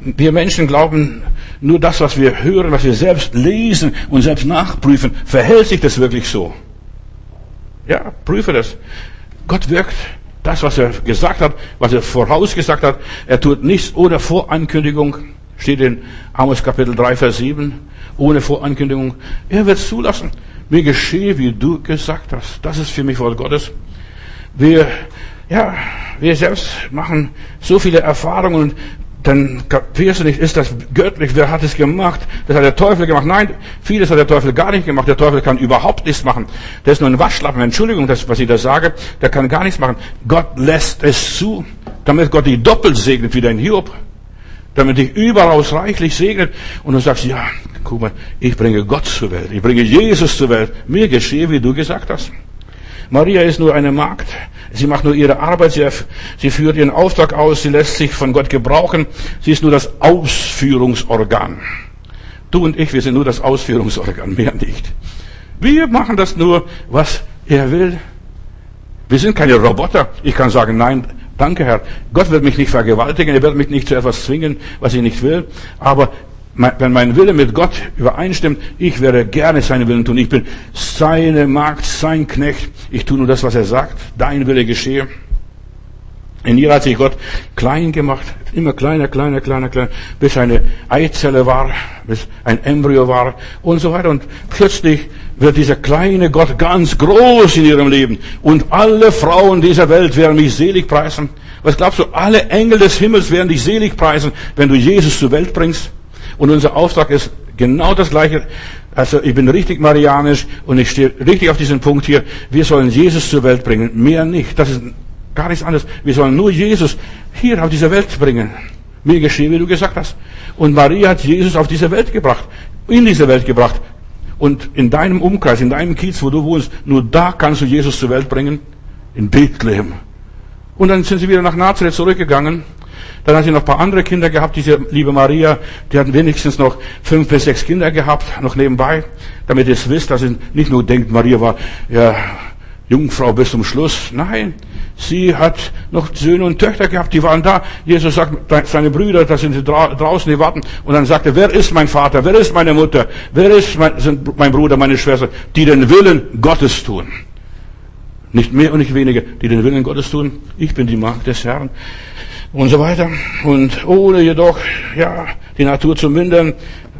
Wir Menschen glauben, nur das, was wir hören, was wir selbst lesen und selbst nachprüfen, verhält sich das wirklich so? Ja, prüfe das. Gott wirkt das, was er gesagt hat, was er vorausgesagt hat. Er tut nichts ohne Vorankündigung. Steht in Amos Kapitel 3, Vers 7. Ohne Vorankündigung. Er wird zulassen. Mir geschehe, wie du gesagt hast. Das ist für mich Wort Gottes. Wir, ja, wir selbst machen so viele Erfahrungen und dann kapierst du nicht, ist das göttlich, wer hat es gemacht? Das hat der Teufel gemacht. Nein, vieles hat der Teufel gar nicht gemacht. Der Teufel kann überhaupt nichts machen. Der ist nur ein Waschlappen. Entschuldigung, das, was ich da sage. Der kann gar nichts machen. Gott lässt es zu, damit Gott dich doppelt segnet wie dein Hiob. Damit dich überaus reichlich segnet. Und du sagst, ja, guck mal, ich bringe Gott zur Welt. Ich bringe Jesus zur Welt. Mir geschehe, wie du gesagt hast. Maria ist nur eine Magd. Sie macht nur ihre Arbeit, sie, sie führt ihren Auftrag aus, sie lässt sich von Gott gebrauchen. Sie ist nur das Ausführungsorgan. Du und ich, wir sind nur das Ausführungsorgan, mehr nicht. Wir machen das nur, was er will. Wir sind keine Roboter. Ich kann sagen, nein, danke Herr. Gott wird mich nicht vergewaltigen, er wird mich nicht zu etwas zwingen, was ich nicht will. Aber wenn mein Wille mit Gott übereinstimmt, ich werde gerne seinen Willen tun. Ich bin seine Magd, sein Knecht. Ich tue nur das, was er sagt. Dein Wille geschehe. In ihr hat sich Gott klein gemacht, immer kleiner, kleiner, kleiner, kleiner, bis eine Eizelle war, bis ein Embryo war und so weiter. Und plötzlich wird dieser kleine Gott ganz groß in ihrem Leben. Und alle Frauen dieser Welt werden mich selig preisen. Was glaubst du? Alle Engel des Himmels werden dich selig preisen, wenn du Jesus zur Welt bringst. Und unser Auftrag ist genau das gleiche. Also ich bin richtig marianisch und ich stehe richtig auf diesen Punkt hier. Wir sollen Jesus zur Welt bringen, mehr nicht. Das ist gar nichts anderes. Wir sollen nur Jesus hier auf diese Welt bringen. Mir geschehe, wie du gesagt hast. Und Maria hat Jesus auf diese Welt gebracht, in diese Welt gebracht. Und in deinem Umkreis, in deinem Kiez, wo du wohnst, nur da kannst du Jesus zur Welt bringen, in Bethlehem. Und dann sind sie wieder nach Nazareth zurückgegangen dann hat sie noch ein paar andere Kinder gehabt, diese liebe Maria, die hat wenigstens noch fünf bis sechs Kinder gehabt, noch nebenbei, damit ihr es wisst, dass ihr nicht nur denkt, Maria war ja Jungfrau bis zum Schluss. Nein, sie hat noch Söhne und Töchter gehabt, die waren da. Jesus sagt, seine Brüder, da sind sie draußen, die warten. Und dann sagt er, wer ist mein Vater, wer ist meine Mutter, wer ist mein, sind mein Bruder, meine Schwester, die den Willen Gottes tun. Nicht mehr und nicht weniger, die den Willen Gottes tun. Ich bin die Magd des Herrn und so weiter. Und ohne jedoch, ja, die Natur zu mindern,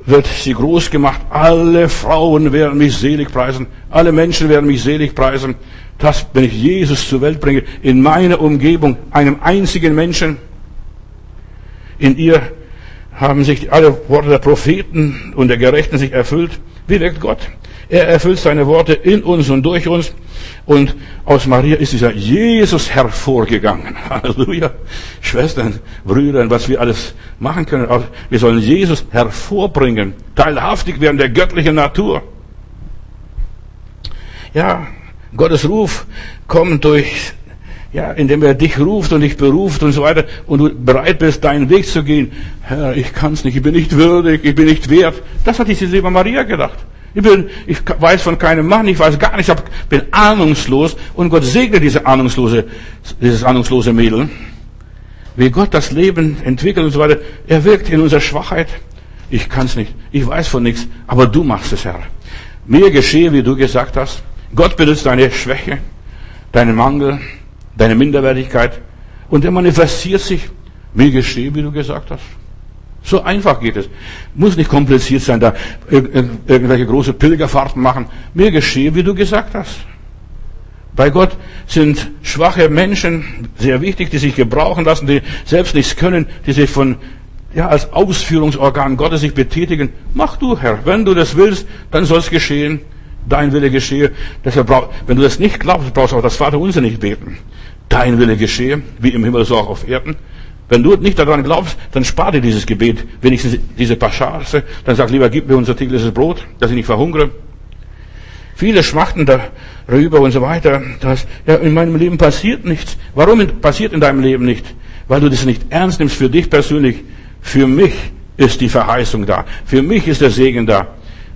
wird sie groß gemacht. Alle Frauen werden mich selig preisen. Alle Menschen werden mich selig preisen. Das, wenn ich Jesus zur Welt bringe, in meiner Umgebung, einem einzigen Menschen. In ihr haben sich alle Worte der Propheten und der Gerechten sich erfüllt. Wie wirkt Gott? Er erfüllt seine Worte in uns und durch uns. Und aus Maria ist dieser Jesus hervorgegangen. Halleluja. Schwestern, Brüder, was wir alles machen können. Wir sollen Jesus hervorbringen. Teilhaftig werden der göttlichen Natur. Ja, Gottes Ruf kommt durch, ja, indem er dich ruft und dich beruft und so weiter und du bereit bist, deinen Weg zu gehen. Herr, ich kann's nicht, ich bin nicht würdig, ich bin nicht wert. Das hat diese liebe Maria gedacht. Ich, bin, ich weiß von keinem Mann, ich weiß gar nichts, ich bin ahnungslos und Gott segne diese ahnungslose, dieses ahnungslose Mädel. Wie Gott das Leben entwickelt und so weiter. Er wirkt in unserer Schwachheit. Ich kann's nicht, ich weiß von nichts, aber du machst es, Herr. Mir geschehe, wie du gesagt hast. Gott benutzt deine Schwäche, deinen Mangel, deine Minderwertigkeit und er manifestiert sich. Mir geschehe, wie du gesagt hast. So einfach geht es. Muss nicht kompliziert sein, da irgendwelche große Pilgerfahrten machen. Mir geschehe, wie du gesagt hast. Bei Gott sind schwache Menschen sehr wichtig, die sich gebrauchen lassen, die selbst nichts können, die sich von, ja, als Ausführungsorgan Gottes sich betätigen. Mach du, Herr. Wenn du das willst, dann soll es geschehen. Dein Wille geschehe. Deshalb brauch, wenn du das nicht glaubst, brauchst du auch das Vaterunser nicht beten. Dein Wille geschehe, wie im Himmel so auch auf Erden. Wenn du nicht daran glaubst, dann spar dir dieses Gebet, wenigstens diese Paschase. Dann sag lieber, gib mir unser tägliches Brot, dass ich nicht verhungere. Viele schmachten darüber und so weiter, dass ja, in meinem Leben passiert nichts. Warum passiert in deinem Leben nicht? weil du das nicht ernst nimmst für dich persönlich. Für mich ist die Verheißung da. Für mich ist der Segen da.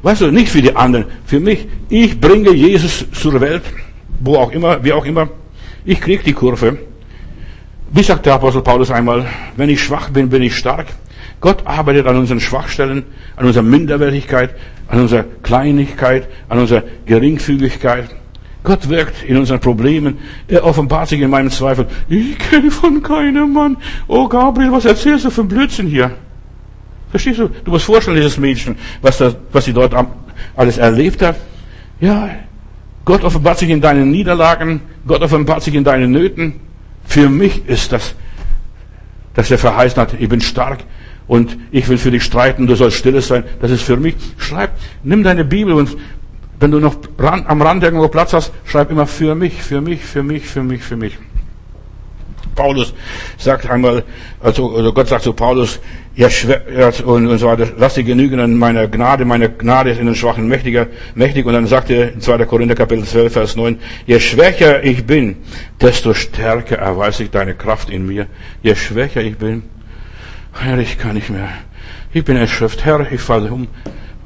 Weißt du, nicht für die anderen. Für mich. Ich bringe Jesus zur Welt. Wo auch immer, wie auch immer. Ich krieg die Kurve. Wie sagt der Apostel Paulus einmal, wenn ich schwach bin, bin ich stark. Gott arbeitet an unseren Schwachstellen, an unserer Minderwertigkeit, an unserer Kleinigkeit, an unserer Geringfügigkeit. Gott wirkt in unseren Problemen. Er offenbart sich in meinem Zweifel. Ich kenne von keinem Mann. Oh Gabriel, was erzählst du für Blödsinn hier? Verstehst du? Du musst vorstellen, dieses Mädchen, was, das, was sie dort alles erlebt hat. Ja, Gott offenbart sich in deinen Niederlagen. Gott offenbart sich in deinen Nöten. Für mich ist das, dass er verheißen hat, ich bin stark und ich will für dich streiten, du sollst stille sein. Das ist für mich. Schreib, nimm deine Bibel und wenn du noch am Rand irgendwo Platz hast, schreib immer für mich, für mich, für mich, für mich, für mich. Paulus sagt einmal, also, Gott sagt zu Paulus, ja, und, und so weiter, lass dir genügen an meiner Gnade, meine Gnade ist in den Schwachen mächtiger, mächtig. Und dann sagt er in 2. Korinther Kapitel 12, Vers 9, je schwächer ich bin, desto stärker erweise ich deine Kraft in mir. Je schwächer ich bin, Herr, ich kann nicht mehr. Ich bin erschöpft. Herr, ich falle um.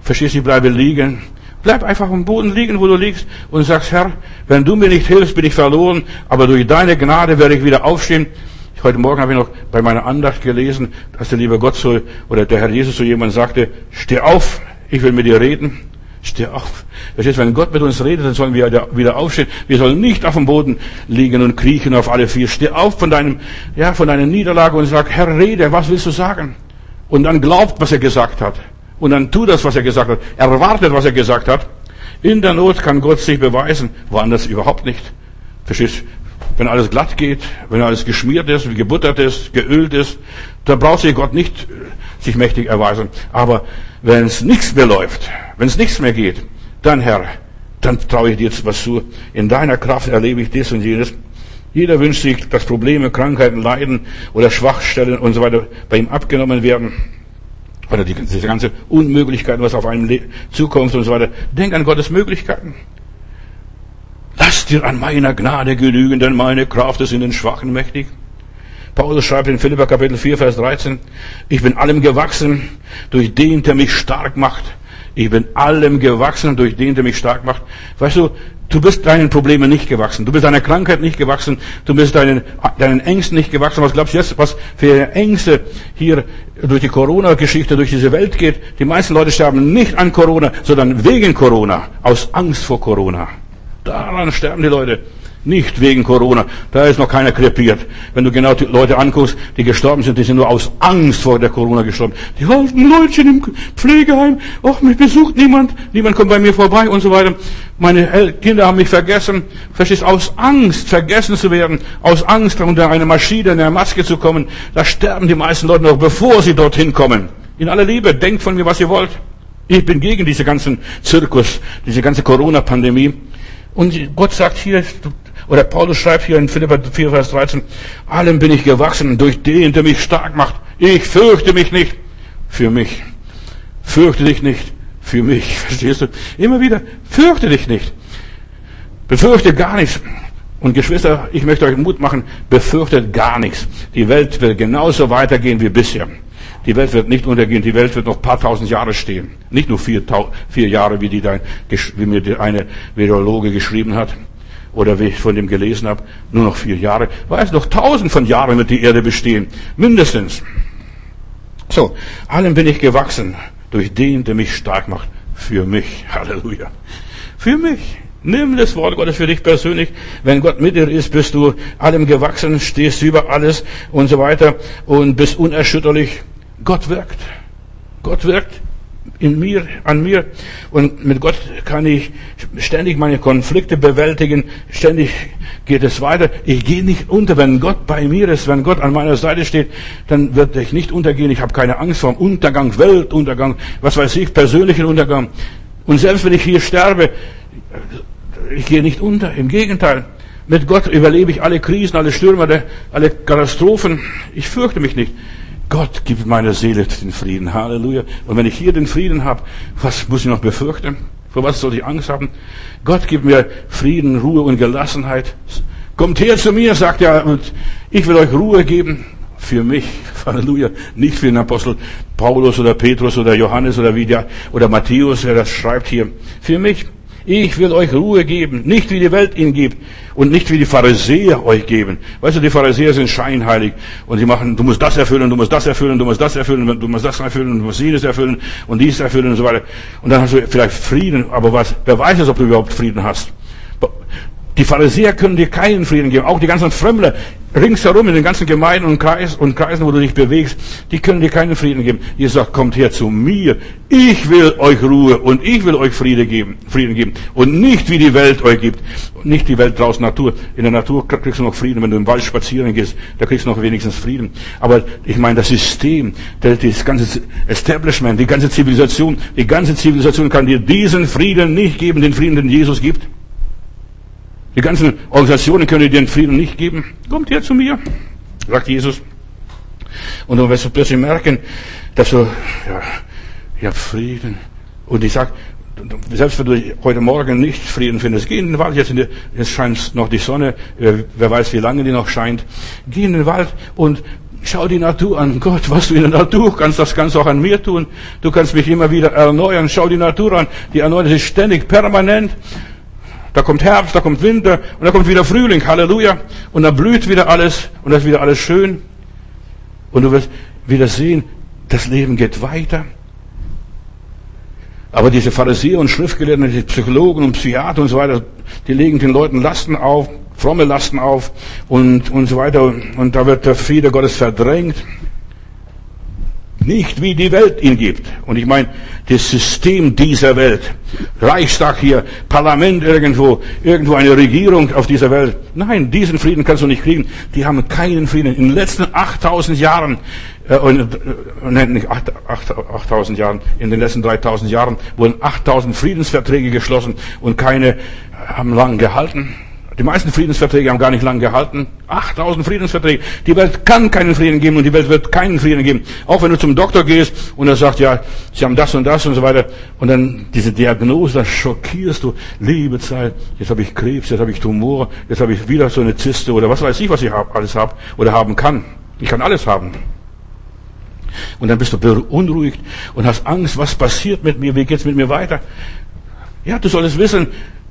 Verstehst du, ich bleibe liegen. Bleib einfach am Boden liegen, wo du liegst und sagst, Herr, wenn du mir nicht hilfst, bin ich verloren, aber durch deine Gnade werde ich wieder aufstehen. Heute Morgen habe ich noch bei meiner Andacht gelesen, dass der liebe Gott so, oder der Herr Jesus so jemand sagte, steh auf, ich will mit dir reden. Steh auf. Verstehst, wenn Gott mit uns redet, dann sollen wir wieder aufstehen. Wir sollen nicht auf dem Boden liegen und kriechen auf alle vier. Steh auf von deinem, ja, von deiner Niederlage und sag, Herr, rede, was willst du sagen? Und dann glaubt, was er gesagt hat. Und dann tu das, was er gesagt hat. Erwartet, was er gesagt hat. In der Not kann Gott sich beweisen. Woanders überhaupt nicht. Verstehst? Wenn alles glatt geht, wenn alles geschmiert ist, gebuttert ist, geölt ist, dann braucht sich Gott nicht äh, sich mächtig erweisen. Aber wenn es nichts mehr läuft, wenn es nichts mehr geht, dann Herr, dann traue ich dir jetzt was zu. In deiner Kraft erlebe ich dies und jenes. Jeder wünscht sich, dass Probleme, Krankheiten, Leiden oder Schwachstellen und so weiter bei ihm abgenommen werden. Oder die, diese ganze Unmöglichkeit, was auf einem zukommt und so weiter. Denk an Gottes Möglichkeiten. Lass dir an meiner Gnade genügen, denn meine Kraft ist in den Schwachen mächtig. Paulus schreibt in Philippa Kapitel 4, Vers 13, ich bin allem gewachsen durch den, der mich stark macht. Ich bin allem gewachsen durch den, der mich stark macht. Weißt du, du bist deinen Problemen nicht gewachsen. Du bist deiner Krankheit nicht gewachsen. Du bist deinen, deinen Ängsten nicht gewachsen. Was glaubst du jetzt, was für Ängste hier durch die Corona-Geschichte, durch diese Welt geht? Die meisten Leute sterben nicht an Corona, sondern wegen Corona. Aus Angst vor Corona. Daran sterben die Leute. Nicht wegen Corona. Da ist noch keiner krepiert. Wenn du genau die Leute anguckst, die gestorben sind, die sind nur aus Angst vor der Corona gestorben. Die alten Leutchen im Pflegeheim, ach, mich besucht niemand, niemand kommt bei mir vorbei und so weiter. Meine Kinder haben mich vergessen. Verstehst, aus Angst, vergessen zu werden, aus Angst, unter eine Maschine, in einer Maske zu kommen, da sterben die meisten Leute noch, bevor sie dorthin kommen. In aller Liebe, denkt von mir, was ihr wollt. Ich bin gegen diese ganzen Zirkus, diese ganze Corona-Pandemie. Und Gott sagt hier, oder Paulus schreibt hier in Philippa 4, Vers 13, allem bin ich gewachsen durch den, der mich stark macht. Ich fürchte mich nicht für mich. Fürchte dich nicht für mich. Verstehst du? Immer wieder, fürchte dich nicht. Befürchte gar nichts. Und Geschwister, ich möchte euch Mut machen, befürchtet gar nichts. Die Welt wird genauso weitergehen wie bisher. Die Welt wird nicht untergehen, die Welt wird noch paar tausend Jahre stehen. Nicht nur vier, vier Jahre, wie, die da, wie mir eine Virologe geschrieben hat oder wie ich von dem gelesen habe, nur noch vier Jahre. Weiß noch tausend von Jahren wird die Erde bestehen. Mindestens. So, allem bin ich gewachsen durch den, der mich stark macht. Für mich. Halleluja. Für mich. Nimm das Wort Gottes für dich persönlich. Wenn Gott mit dir ist, bist du allem gewachsen, stehst über alles und so weiter und bist unerschütterlich. Gott wirkt. Gott wirkt in mir, an mir. Und mit Gott kann ich ständig meine Konflikte bewältigen. Ständig geht es weiter. Ich gehe nicht unter. Wenn Gott bei mir ist, wenn Gott an meiner Seite steht, dann wird ich nicht untergehen. Ich habe keine Angst vor dem Untergang, Weltuntergang, was weiß ich, persönlichen Untergang. Und selbst wenn ich hier sterbe, ich gehe nicht unter. Im Gegenteil. Mit Gott überlebe ich alle Krisen, alle Stürme, alle Katastrophen. Ich fürchte mich nicht. Gott gibt meiner Seele den Frieden. Halleluja. Und wenn ich hier den Frieden habe, was muss ich noch befürchten? Vor was soll ich Angst haben? Gott gibt mir Frieden, Ruhe und Gelassenheit. Kommt her zu mir, sagt er, und ich will euch Ruhe geben. für mich, Halleluja, nicht für den Apostel Paulus oder Petrus oder Johannes oder wie der, oder Matthäus, der das schreibt hier. Für mich. Ich will euch Ruhe geben, nicht wie die Welt ihn gibt und nicht wie die Pharisäer euch geben. Weißt du, die Pharisäer sind scheinheilig und sie machen, du musst das erfüllen, du musst das erfüllen, du musst das erfüllen, du musst das erfüllen, du musst jenes erfüllen und dies erfüllen und so weiter. Und dann hast du vielleicht Frieden, aber was, wer weiß es, ob du überhaupt Frieden hast? Die Pharisäer können dir keinen Frieden geben. Auch die ganzen Fremde ringsherum in den ganzen Gemeinden und, Kreis, und Kreisen, wo du dich bewegst, die können dir keinen Frieden geben. Jesus sagt, kommt her zu mir. Ich will euch Ruhe und ich will euch Frieden geben, Frieden geben. Und nicht wie die Welt euch gibt. Nicht die Welt draußen Natur. In der Natur kriegst du noch Frieden, wenn du im Wald spazieren gehst. Da kriegst du noch wenigstens Frieden. Aber ich meine, das System, das ganze Establishment, die ganze Zivilisation, die ganze Zivilisation kann dir diesen Frieden nicht geben, den Frieden, den Jesus gibt. Die ganzen Organisationen können dir den Frieden nicht geben. Kommt her zu mir, sagt Jesus. Und dann wirst du plötzlich merken, dass du, ja, ich habe Frieden. Und ich sag, selbst wenn du heute Morgen nicht Frieden findest, geh in den Wald, jetzt, in die, jetzt scheint noch die Sonne, wer weiß, wie lange die noch scheint. Geh in den Wald und schau die Natur an. Gott, was du in der Natur kannst, das kannst du auch an mir tun. Du kannst mich immer wieder erneuern. Schau die Natur an. Die erneuert sich ständig, permanent. Da kommt Herbst, da kommt Winter und da kommt wieder Frühling, Halleluja. Und da blüht wieder alles und da ist wieder alles schön. Und du wirst wieder sehen, das Leben geht weiter. Aber diese Pharisäer und Schriftgelehrten, die Psychologen und Psychiater und so weiter, die legen den Leuten Lasten auf, fromme Lasten auf und, und so weiter. Und da wird der Friede Gottes verdrängt. Nicht wie die Welt ihn gibt. Und ich meine, das System dieser Welt. Reichstag hier, Parlament irgendwo, irgendwo eine Regierung auf dieser Welt. Nein, diesen Frieden kannst du nicht kriegen. Die haben keinen Frieden. In den letzten 8000 Jahren, äh, äh, nicht 8000 Jahren, in den letzten 3000 Jahren wurden 8000 Friedensverträge geschlossen und keine haben lang gehalten. Die meisten Friedensverträge haben gar nicht lange gehalten. 8000 Friedensverträge. Die Welt kann keinen Frieden geben und die Welt wird keinen Frieden geben. Auch wenn du zum Doktor gehst und er sagt, ja, sie haben das und das und so weiter. Und dann diese Diagnose, da schockierst du. Liebe Zeit, jetzt habe ich Krebs, jetzt habe ich Tumor, jetzt habe ich wieder so eine Zyste oder was weiß ich, was ich alles habe oder haben kann. Ich kann alles haben. Und dann bist du beunruhigt und hast Angst, was passiert mit mir, wie geht's mit mir weiter? Ja, du solltest wissen,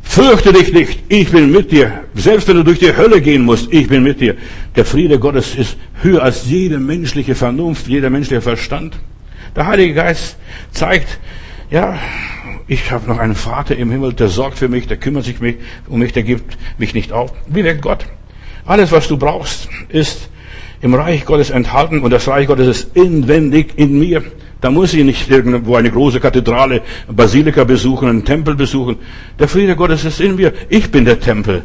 Fürchte dich nicht, ich bin mit dir. Selbst wenn du durch die Hölle gehen musst, ich bin mit dir. Der Friede Gottes ist höher als jede menschliche Vernunft, jeder menschliche Verstand. Der Heilige Geist zeigt, ja, ich habe noch einen Vater im Himmel, der sorgt für mich, der kümmert sich um mich, der gibt mich nicht auf. Wie wirkt Gott? Alles, was du brauchst, ist im Reich Gottes enthalten und das Reich Gottes ist inwendig in mir. Da muss ich nicht irgendwo eine große Kathedrale, Basilika besuchen, einen Tempel besuchen. Der Friede Gottes ist in mir. Ich bin der Tempel.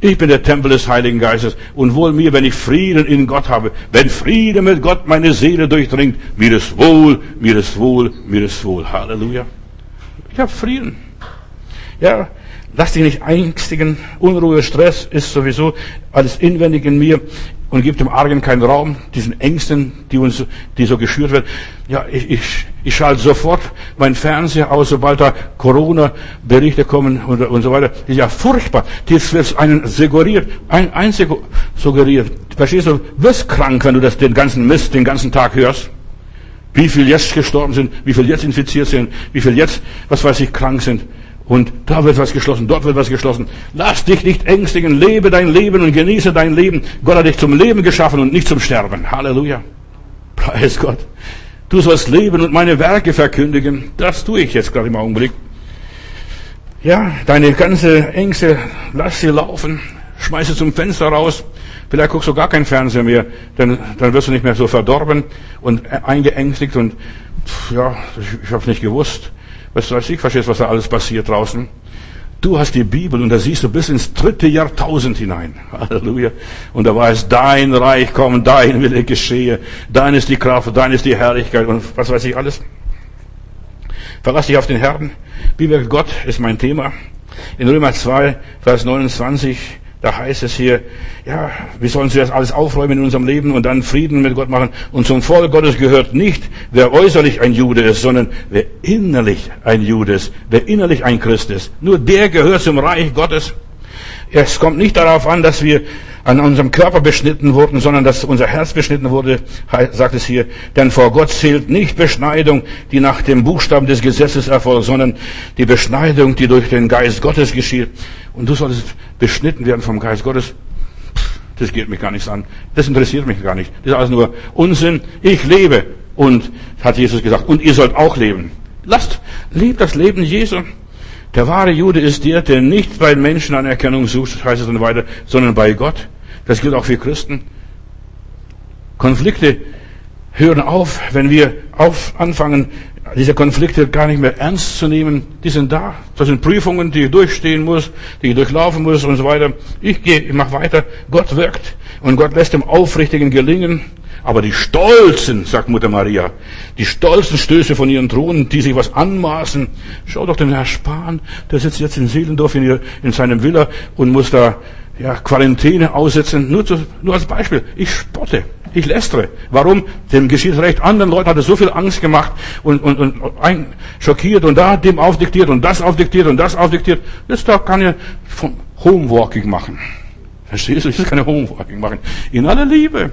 Ich bin der Tempel des Heiligen Geistes. Und wohl mir, wenn ich Frieden in Gott habe, wenn Friede mit Gott meine Seele durchdringt, mir ist wohl, mir ist wohl, mir ist wohl. Halleluja. Ich habe Frieden. Ja, lass dich nicht ängstigen. Unruhe, Stress ist sowieso alles inwendig in mir und gibt dem Argen keinen Raum, diesen Ängsten, die uns, die so geschürt wird. Ja, ich, ich, ich schalte sofort meinen Fernseher aus, sobald da Corona-Berichte kommen und, und so weiter. Das ist ja furchtbar. Das wird einen suggeriert, ein, ein suggeriert. Verstehst? Du wirst krank, wenn du das, den ganzen Mist den ganzen Tag hörst. Wie viel jetzt gestorben sind, wie viel jetzt infiziert sind, wie viel jetzt, was weiß ich, krank sind. Und da wird was geschlossen, dort wird was geschlossen. Lass dich nicht ängstigen, lebe dein Leben und genieße dein Leben. Gott hat dich zum Leben geschaffen und nicht zum Sterben. Halleluja. Preis Gott. Du sollst leben und meine Werke verkündigen. Das tue ich jetzt gerade im Augenblick. Ja, deine ganze Ängste, lass sie laufen. Schmeiß sie zum Fenster raus. Vielleicht guckst du gar keinen Fernseher mehr. Dann, dann wirst du nicht mehr so verdorben und eingeängstigt und, ja, ich, ich habe nicht gewusst. Was weiß ich, verstehst, was da alles passiert draußen? Du hast die Bibel und da siehst du bis ins dritte Jahrtausend hinein. Halleluja. Und da war es dein Reich kommen, dein Wille geschehe. Dein ist die Kraft, dein ist die Herrlichkeit und was weiß ich alles. Verlass dich auf den Herrn. Wirkt Gott ist mein Thema. In Römer 2, Vers 29 da heißt es hier, ja, wir sollen zuerst alles aufräumen in unserem Leben und dann Frieden mit Gott machen. Und zum Volk Gottes gehört nicht, wer äußerlich ein Jude ist, sondern wer innerlich ein Jude ist, wer innerlich ein Christ ist. Nur der gehört zum Reich Gottes. Es kommt nicht darauf an, dass wir an unserem Körper beschnitten wurden, sondern dass unser Herz beschnitten wurde, sagt es hier. Denn vor Gott zählt nicht Beschneidung, die nach dem Buchstaben des Gesetzes erfolgt, sondern die Beschneidung, die durch den Geist Gottes geschieht. Und du solltest beschnitten werden vom Geist Gottes. Das geht mich gar nichts an. Das interessiert mich gar nicht. Das ist alles nur Unsinn. Ich lebe. Und, hat Jesus gesagt, und ihr sollt auch leben. Lasst, lebt das Leben Jesu. Der wahre Jude ist der, der nicht bei Menschen Anerkennung sucht, heißt es dann weiter, sondern bei Gott. Das gilt auch für Christen. Konflikte hören auf, wenn wir auf anfangen, diese Konflikte gar nicht mehr ernst zu nehmen. Die sind da. Das sind Prüfungen, die ich durchstehen muss, die ich durchlaufen muss und so weiter. Ich gehe, ich mache weiter. Gott wirkt und Gott lässt dem Aufrichtigen gelingen. Aber die Stolzen, sagt Mutter Maria, die stolzen Stöße von ihren Thronen, die sich was anmaßen. Schau doch den Herr Spahn, der sitzt jetzt in Seelendorf in, ihr, in seinem Villa und muss da ja, Quarantäne aussetzen. Nur, zu, nur als Beispiel. Ich spotte. Ich lästere. Warum? Dem geschieht recht. Anderen Leuten hat er so viel Angst gemacht und, und, und ein, schockiert und da dem aufdiktiert und das aufdiktiert und das aufdiktiert. Jetzt da kann er Homewalking machen. Verstehst du? Ich will keine Homewalking machen. In aller Liebe.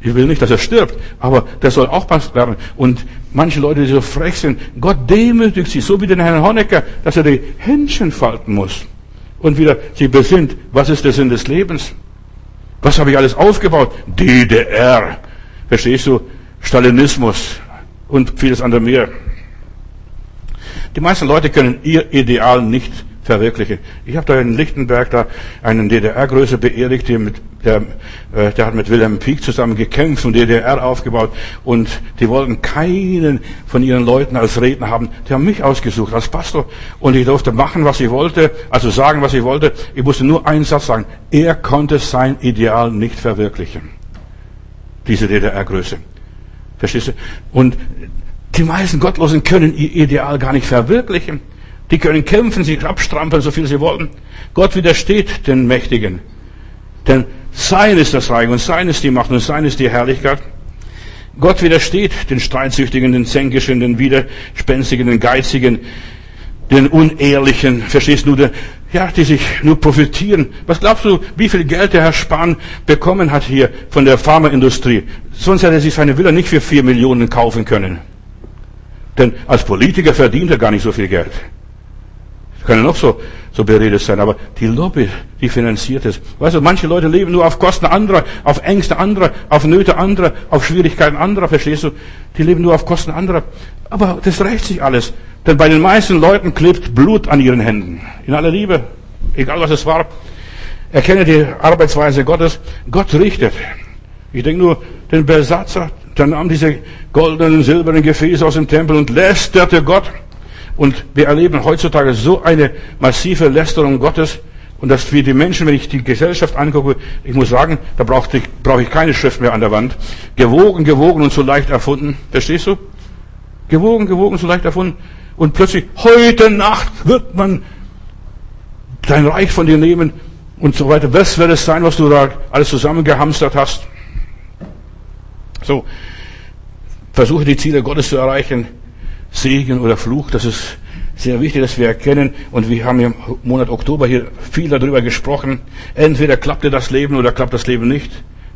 Ich will nicht, dass er stirbt, aber der soll auch was werden. Und manche Leute, die so frech sind, Gott demütigt sie, so wie den Herrn Honecker, dass er die Händchen falten muss. Und wieder sie besinnt, was ist der Sinn des Lebens? Was habe ich alles aufgebaut? DDR. Verstehst du? Stalinismus und vieles andere mehr. Die meisten Leute können ihr Ideal nicht verwirklichen. Ich habe da in Lichtenberg da einen DDR-Größe beerdigt, der, mit, der, äh, der hat mit Wilhelm Pieck zusammen gekämpft und DDR aufgebaut und die wollten keinen von ihren Leuten als Redner haben. Die haben mich ausgesucht als Pastor und ich durfte machen, was ich wollte, also sagen, was ich wollte. Ich musste nur einen Satz sagen. Er konnte sein Ideal nicht verwirklichen. Diese DDR-Größe. Verstehst du? Und die meisten Gottlosen können ihr Ideal gar nicht verwirklichen. Die können kämpfen, sich abstrampeln, so viel sie wollen. Gott widersteht den Mächtigen. Denn sein ist das Reich und sein ist die Macht und sein ist die Herrlichkeit. Gott widersteht den Streitsüchtigen, den Zänkischen, den Widerspenstigen, den Geizigen, den Unehrlichen, verstehst du, der, ja, die sich nur profitieren. Was glaubst du, wie viel Geld der Herr Spahn bekommen hat hier von der Pharmaindustrie? Sonst hätte er sich seine Villa nicht für vier Millionen kaufen können. Denn als Politiker verdient er gar nicht so viel Geld können noch so, so beredet sein, aber die Lobby, die finanziert es. Weißt du, manche Leute leben nur auf Kosten anderer, auf Ängste anderer, auf Nöte anderer, auf Schwierigkeiten anderer, verstehst du? Die leben nur auf Kosten anderer. Aber das rächt sich alles. Denn bei den meisten Leuten klebt Blut an ihren Händen. In aller Liebe. Egal was es war. Erkenne die Arbeitsweise Gottes. Gott richtet. Ich denke nur, den Besatzer, der nahm diese goldenen, silbernen Gefäße aus dem Tempel und lästerte Gott. Und wir erleben heutzutage so eine massive Lästerung Gottes. Und dass wir die Menschen, wenn ich die Gesellschaft angucke, ich muss sagen, da brauche ich, brauche ich keine Schrift mehr an der Wand. Gewogen, gewogen und so leicht erfunden. Verstehst du? Gewogen, gewogen, so leicht erfunden. Und plötzlich, heute Nacht wird man dein Reich von dir nehmen und so weiter. Was wird es sein, was du da alles zusammengehamstert hast? So. Versuche die Ziele Gottes zu erreichen. Segen oder Fluch, das ist sehr wichtig, dass wir erkennen. Und wir haben im Monat Oktober hier viel darüber gesprochen. Entweder klappte das Leben oder klappt das Leben nicht.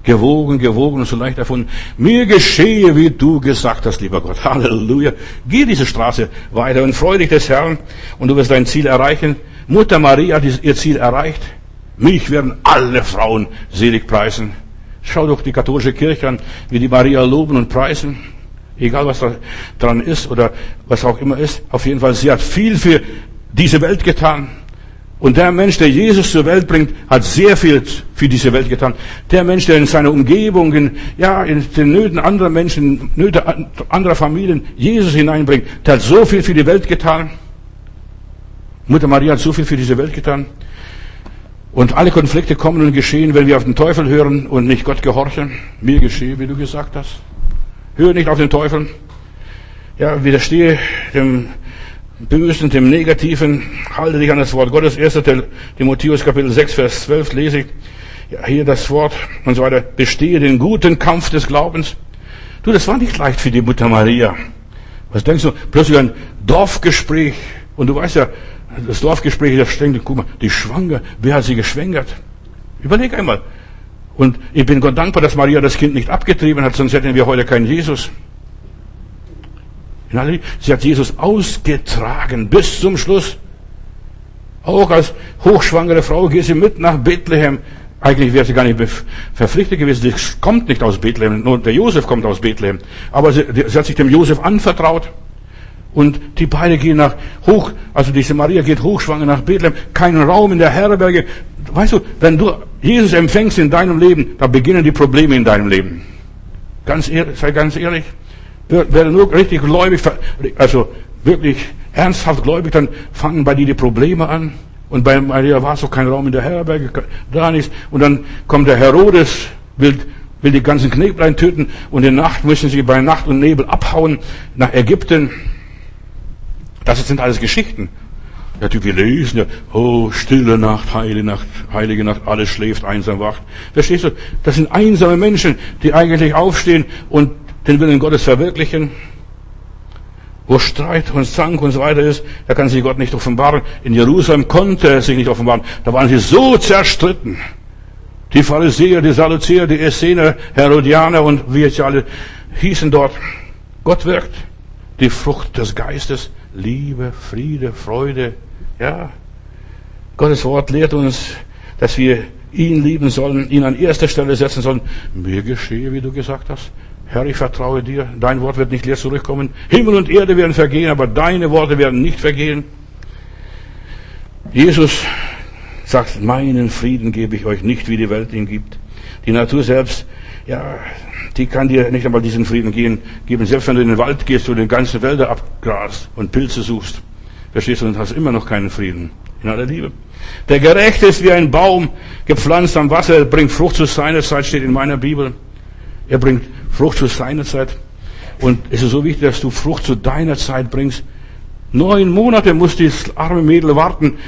Gewogen, gewogen und so leicht erfunden. Mir geschehe, wie du gesagt hast, lieber Gott. Halleluja. Geh diese Straße weiter und freu dich des Herrn und du wirst dein Ziel erreichen. Mutter Maria hat ihr Ziel erreicht. Mich werden alle Frauen selig preisen. Schau doch die katholische Kirche an, wie die Maria loben und preisen. Egal was da dran ist oder was auch immer ist. Auf jeden Fall, sie hat viel für diese Welt getan. Und der Mensch, der Jesus zur Welt bringt, hat sehr viel für diese Welt getan. Der Mensch, der in seiner Umgebung, in, ja, in den Nöten anderer Menschen, Nöte anderer Familien Jesus hineinbringt, der hat so viel für die Welt getan. Mutter Maria hat so viel für diese Welt getan. Und alle Konflikte kommen und geschehen, wenn wir auf den Teufel hören und nicht Gott gehorchen. Mir geschehe, wie du gesagt hast. Hör nicht auf den Teufel. Ja, widerstehe dem Bösen, dem Negativen. Halte dich an das Wort Gottes. 1. Timotheus Kapitel 6, Vers 12 lese ich. Ja, hier das Wort und so weiter. Bestehe den guten Kampf des Glaubens. Du, das war nicht leicht für die Mutter Maria. Was denkst du? Plötzlich ein Dorfgespräch. Und du weißt ja, das Dorfgespräch, da ständig, guck mal, die schwanger, wer hat sie geschwängert? Überleg einmal. Und ich bin Gott dankbar, dass Maria das Kind nicht abgetrieben hat, sonst hätten wir heute keinen Jesus. Sie hat Jesus ausgetragen bis zum Schluss. Auch als hochschwangere Frau geht sie mit nach Bethlehem. Eigentlich wäre sie gar nicht verpflichtet gewesen. Sie kommt nicht aus Bethlehem. Nur der Josef kommt aus Bethlehem. Aber sie, sie hat sich dem Josef anvertraut. Und die beiden gehen nach hoch, also diese Maria geht hochschwanger nach Bethlehem. Kein Raum in der Herberge. Weißt du, wenn du Jesus empfängst in deinem Leben, dann beginnen die Probleme in deinem Leben. Ganz ehrlich, sei ganz ehrlich. Werde nur richtig gläubig, also wirklich ernsthaft gläubig, dann fangen bei dir die Probleme an. Und bei Maria war so kein Raum in der Herberge, da nichts. Und dann kommt der Herodes, will, will die ganzen Kneblein töten. Und in Nacht müssen sie bei Nacht und Nebel abhauen nach Ägypten. Das sind alles Geschichten. Ja, wir lesen ja, oh, stille Nacht, heilige Nacht, heilige Nacht, alles schläft, einsam wacht. Verstehst du? Das sind einsame Menschen, die eigentlich aufstehen und den Willen Gottes verwirklichen. Wo Streit und Zank und so weiter ist, da kann sich Gott nicht offenbaren. In Jerusalem konnte er sich nicht offenbaren. Da waren sie so zerstritten. Die Pharisäer, die Sadduzäer, die Essener, Herodianer und wie jetzt alle hießen dort. Gott wirkt. Die Frucht des Geistes, Liebe, Friede, Freude. Ja. Gottes Wort lehrt uns, dass wir ihn lieben sollen, ihn an erster Stelle setzen sollen. Mir geschehe, wie du gesagt hast. Herr, ich vertraue dir. Dein Wort wird nicht leer zurückkommen. Himmel und Erde werden vergehen, aber deine Worte werden nicht vergehen. Jesus sagt, meinen Frieden gebe ich euch nicht, wie die Welt ihn gibt. Die Natur selbst, ja, die kann dir nicht einmal diesen Frieden geben. Selbst wenn du in den Wald gehst und den ganzen Wälder abgrast und Pilze suchst, verstehst du, und hast immer noch keinen Frieden. In aller Liebe. Der Gerechte ist wie ein Baum, gepflanzt am Wasser, bringt Frucht zu seiner Zeit, steht in meiner Bibel. Er bringt Frucht zu seiner Zeit. Und es ist so wichtig, dass du Frucht zu deiner Zeit bringst. Neun Monate muss dieses arme Mädel warten,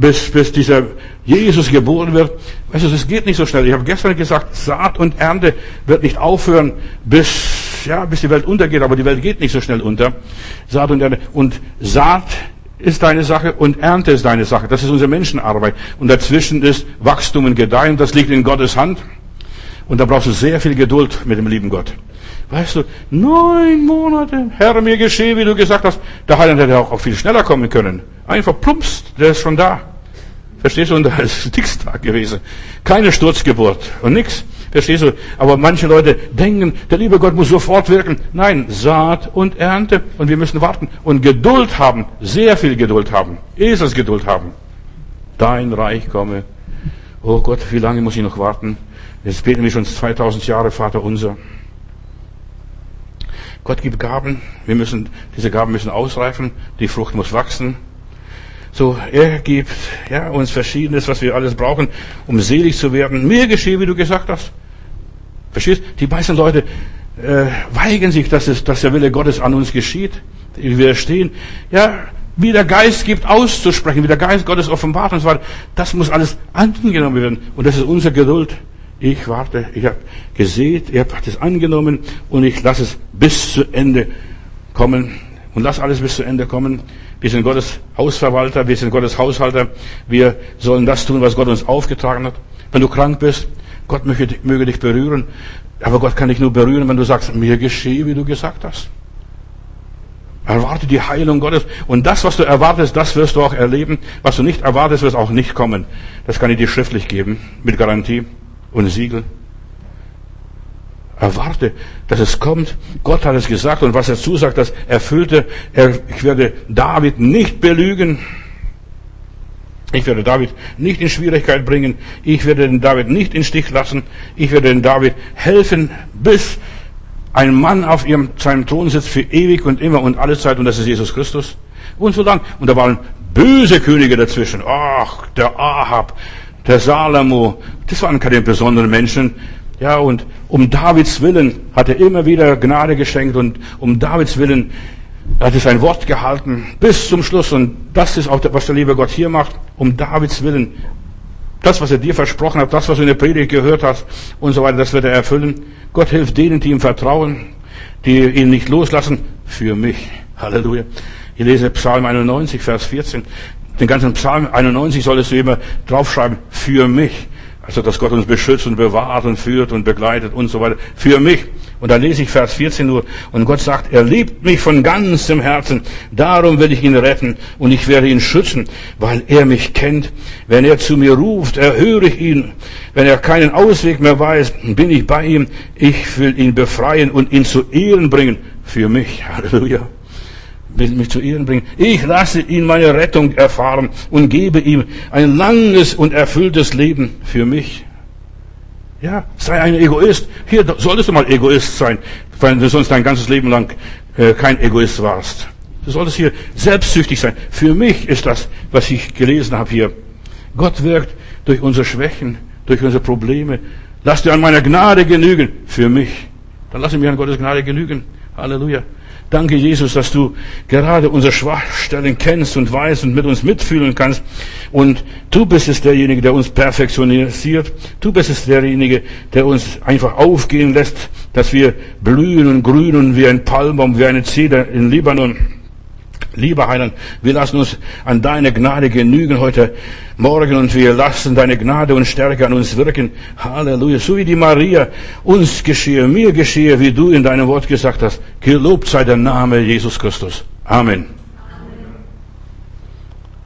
bis, bis dieser Jesus geboren wird. Weißt du, es geht nicht so schnell. Ich habe gestern gesagt, Saat und Ernte wird nicht aufhören, bis, ja, bis die Welt untergeht, aber die Welt geht nicht so schnell unter. Saat und Ernte. Und Saat ist deine Sache und Ernte ist deine Sache. Das ist unsere Menschenarbeit. Und dazwischen ist Wachstum und Gedeihen. Das liegt in Gottes Hand. Und da brauchst du sehr viel Geduld mit dem lieben Gott. Weißt du, neun Monate, Herr, mir geschehe, wie du gesagt hast. Der Heiland hätte auch viel schneller kommen können. Einfach plumps, der ist schon da. Verstehst du? Und da ist nix da gewesen. Keine Sturzgeburt und nix. Verstehst du? Aber manche Leute denken, der liebe Gott muss sofort wirken. Nein, Saat und Ernte. Und wir müssen warten. Und Geduld haben. Sehr viel Geduld haben. Eselsgeduld haben. Dein Reich komme. Oh Gott, wie lange muss ich noch warten? Jetzt beten wir schon 2000 Jahre, Vater unser. Gott gibt Gaben. Wir müssen, diese Gaben müssen ausreifen. Die Frucht muss wachsen. So, er gibt, ja, uns Verschiedenes, was wir alles brauchen, um selig zu werden. Mir geschehe, wie du gesagt hast. Verstehst? Die meisten Leute äh, weigern sich, dass, es, dass der Wille Gottes an uns geschieht. Die widerstehen. Ja, wie der Geist gibt, auszusprechen, wie der Geist Gottes offenbart und so weiter. Das muss alles angenommen werden. Und das ist unsere Geduld. Ich warte, ich habe gesät, ihr habt es angenommen und ich lasse es bis zu Ende kommen und lass alles bis zu Ende kommen. Wir sind Gottes Hausverwalter, wir sind Gottes Haushalter. Wir sollen das tun, was Gott uns aufgetragen hat. Wenn du krank bist, Gott möge, möge dich berühren. Aber Gott kann dich nur berühren, wenn du sagst, mir geschehe, wie du gesagt hast. Erwarte die Heilung Gottes. Und das, was du erwartest, das wirst du auch erleben. Was du nicht erwartest, wird auch nicht kommen. Das kann ich dir schriftlich geben, mit Garantie und Siegel. Erwarte, dass es kommt. Gott hat es gesagt und was er zusagt, das erfüllte. Er, ich werde David nicht belügen. Ich werde David nicht in Schwierigkeit bringen. Ich werde den David nicht in Stich lassen. Ich werde den David helfen, bis ein Mann auf ihrem, seinem Thron sitzt für ewig und immer und alle Zeit und das ist Jesus Christus. Und so lang. Und da waren böse Könige dazwischen. Ach, der Ahab, der Salomo, das waren keine besonderen Menschen. Ja, und um Davids Willen hat er immer wieder Gnade geschenkt und um Davids Willen hat er sein Wort gehalten bis zum Schluss. Und das ist auch, was der liebe Gott hier macht, um Davids Willen. Das, was er dir versprochen hat, das, was du in der Predigt gehört hast und so weiter, das wird er erfüllen. Gott hilft denen, die ihm vertrauen, die ihn nicht loslassen, für mich. Halleluja. Ich lese Psalm 91, Vers 14. den ganzen Psalm 91 solltest du immer draufschreiben, für mich. Also, dass Gott uns beschützt und bewahrt und führt und begleitet und so weiter. Für mich. Und da lese ich Vers 14 nur. Und Gott sagt, er liebt mich von ganzem Herzen. Darum will ich ihn retten und ich werde ihn schützen, weil er mich kennt. Wenn er zu mir ruft, erhöre ich ihn. Wenn er keinen Ausweg mehr weiß, bin ich bei ihm. Ich will ihn befreien und ihn zu Ehren bringen. Für mich. Halleluja will mich zu Ehren bringen. Ich lasse ihn meine Rettung erfahren und gebe ihm ein langes und erfülltes Leben für mich. Ja, sei ein Egoist. Hier solltest du mal Egoist sein, weil du sonst dein ganzes Leben lang äh, kein Egoist warst. Du solltest hier selbstsüchtig sein. Für mich ist das, was ich gelesen habe hier. Gott wirkt durch unsere Schwächen, durch unsere Probleme. Lass dir an meiner Gnade genügen. Für mich. Dann lass mich an Gottes Gnade genügen. Halleluja. Danke, Jesus, dass du gerade unsere Schwachstellen kennst und weißt und mit uns mitfühlen kannst. Und du bist es derjenige, der uns perfektionisiert. Du bist es derjenige, der uns einfach aufgehen lässt, dass wir blühen und grünen wie ein Palmbaum, wie eine Zeder in Libanon. Lieber Heiland, wir lassen uns an deine Gnade genügen heute Morgen und wir lassen deine Gnade und Stärke an uns wirken. Halleluja. So wie die Maria uns geschehe, mir geschehe, wie du in deinem Wort gesagt hast. Gelobt sei der Name Jesus Christus. Amen.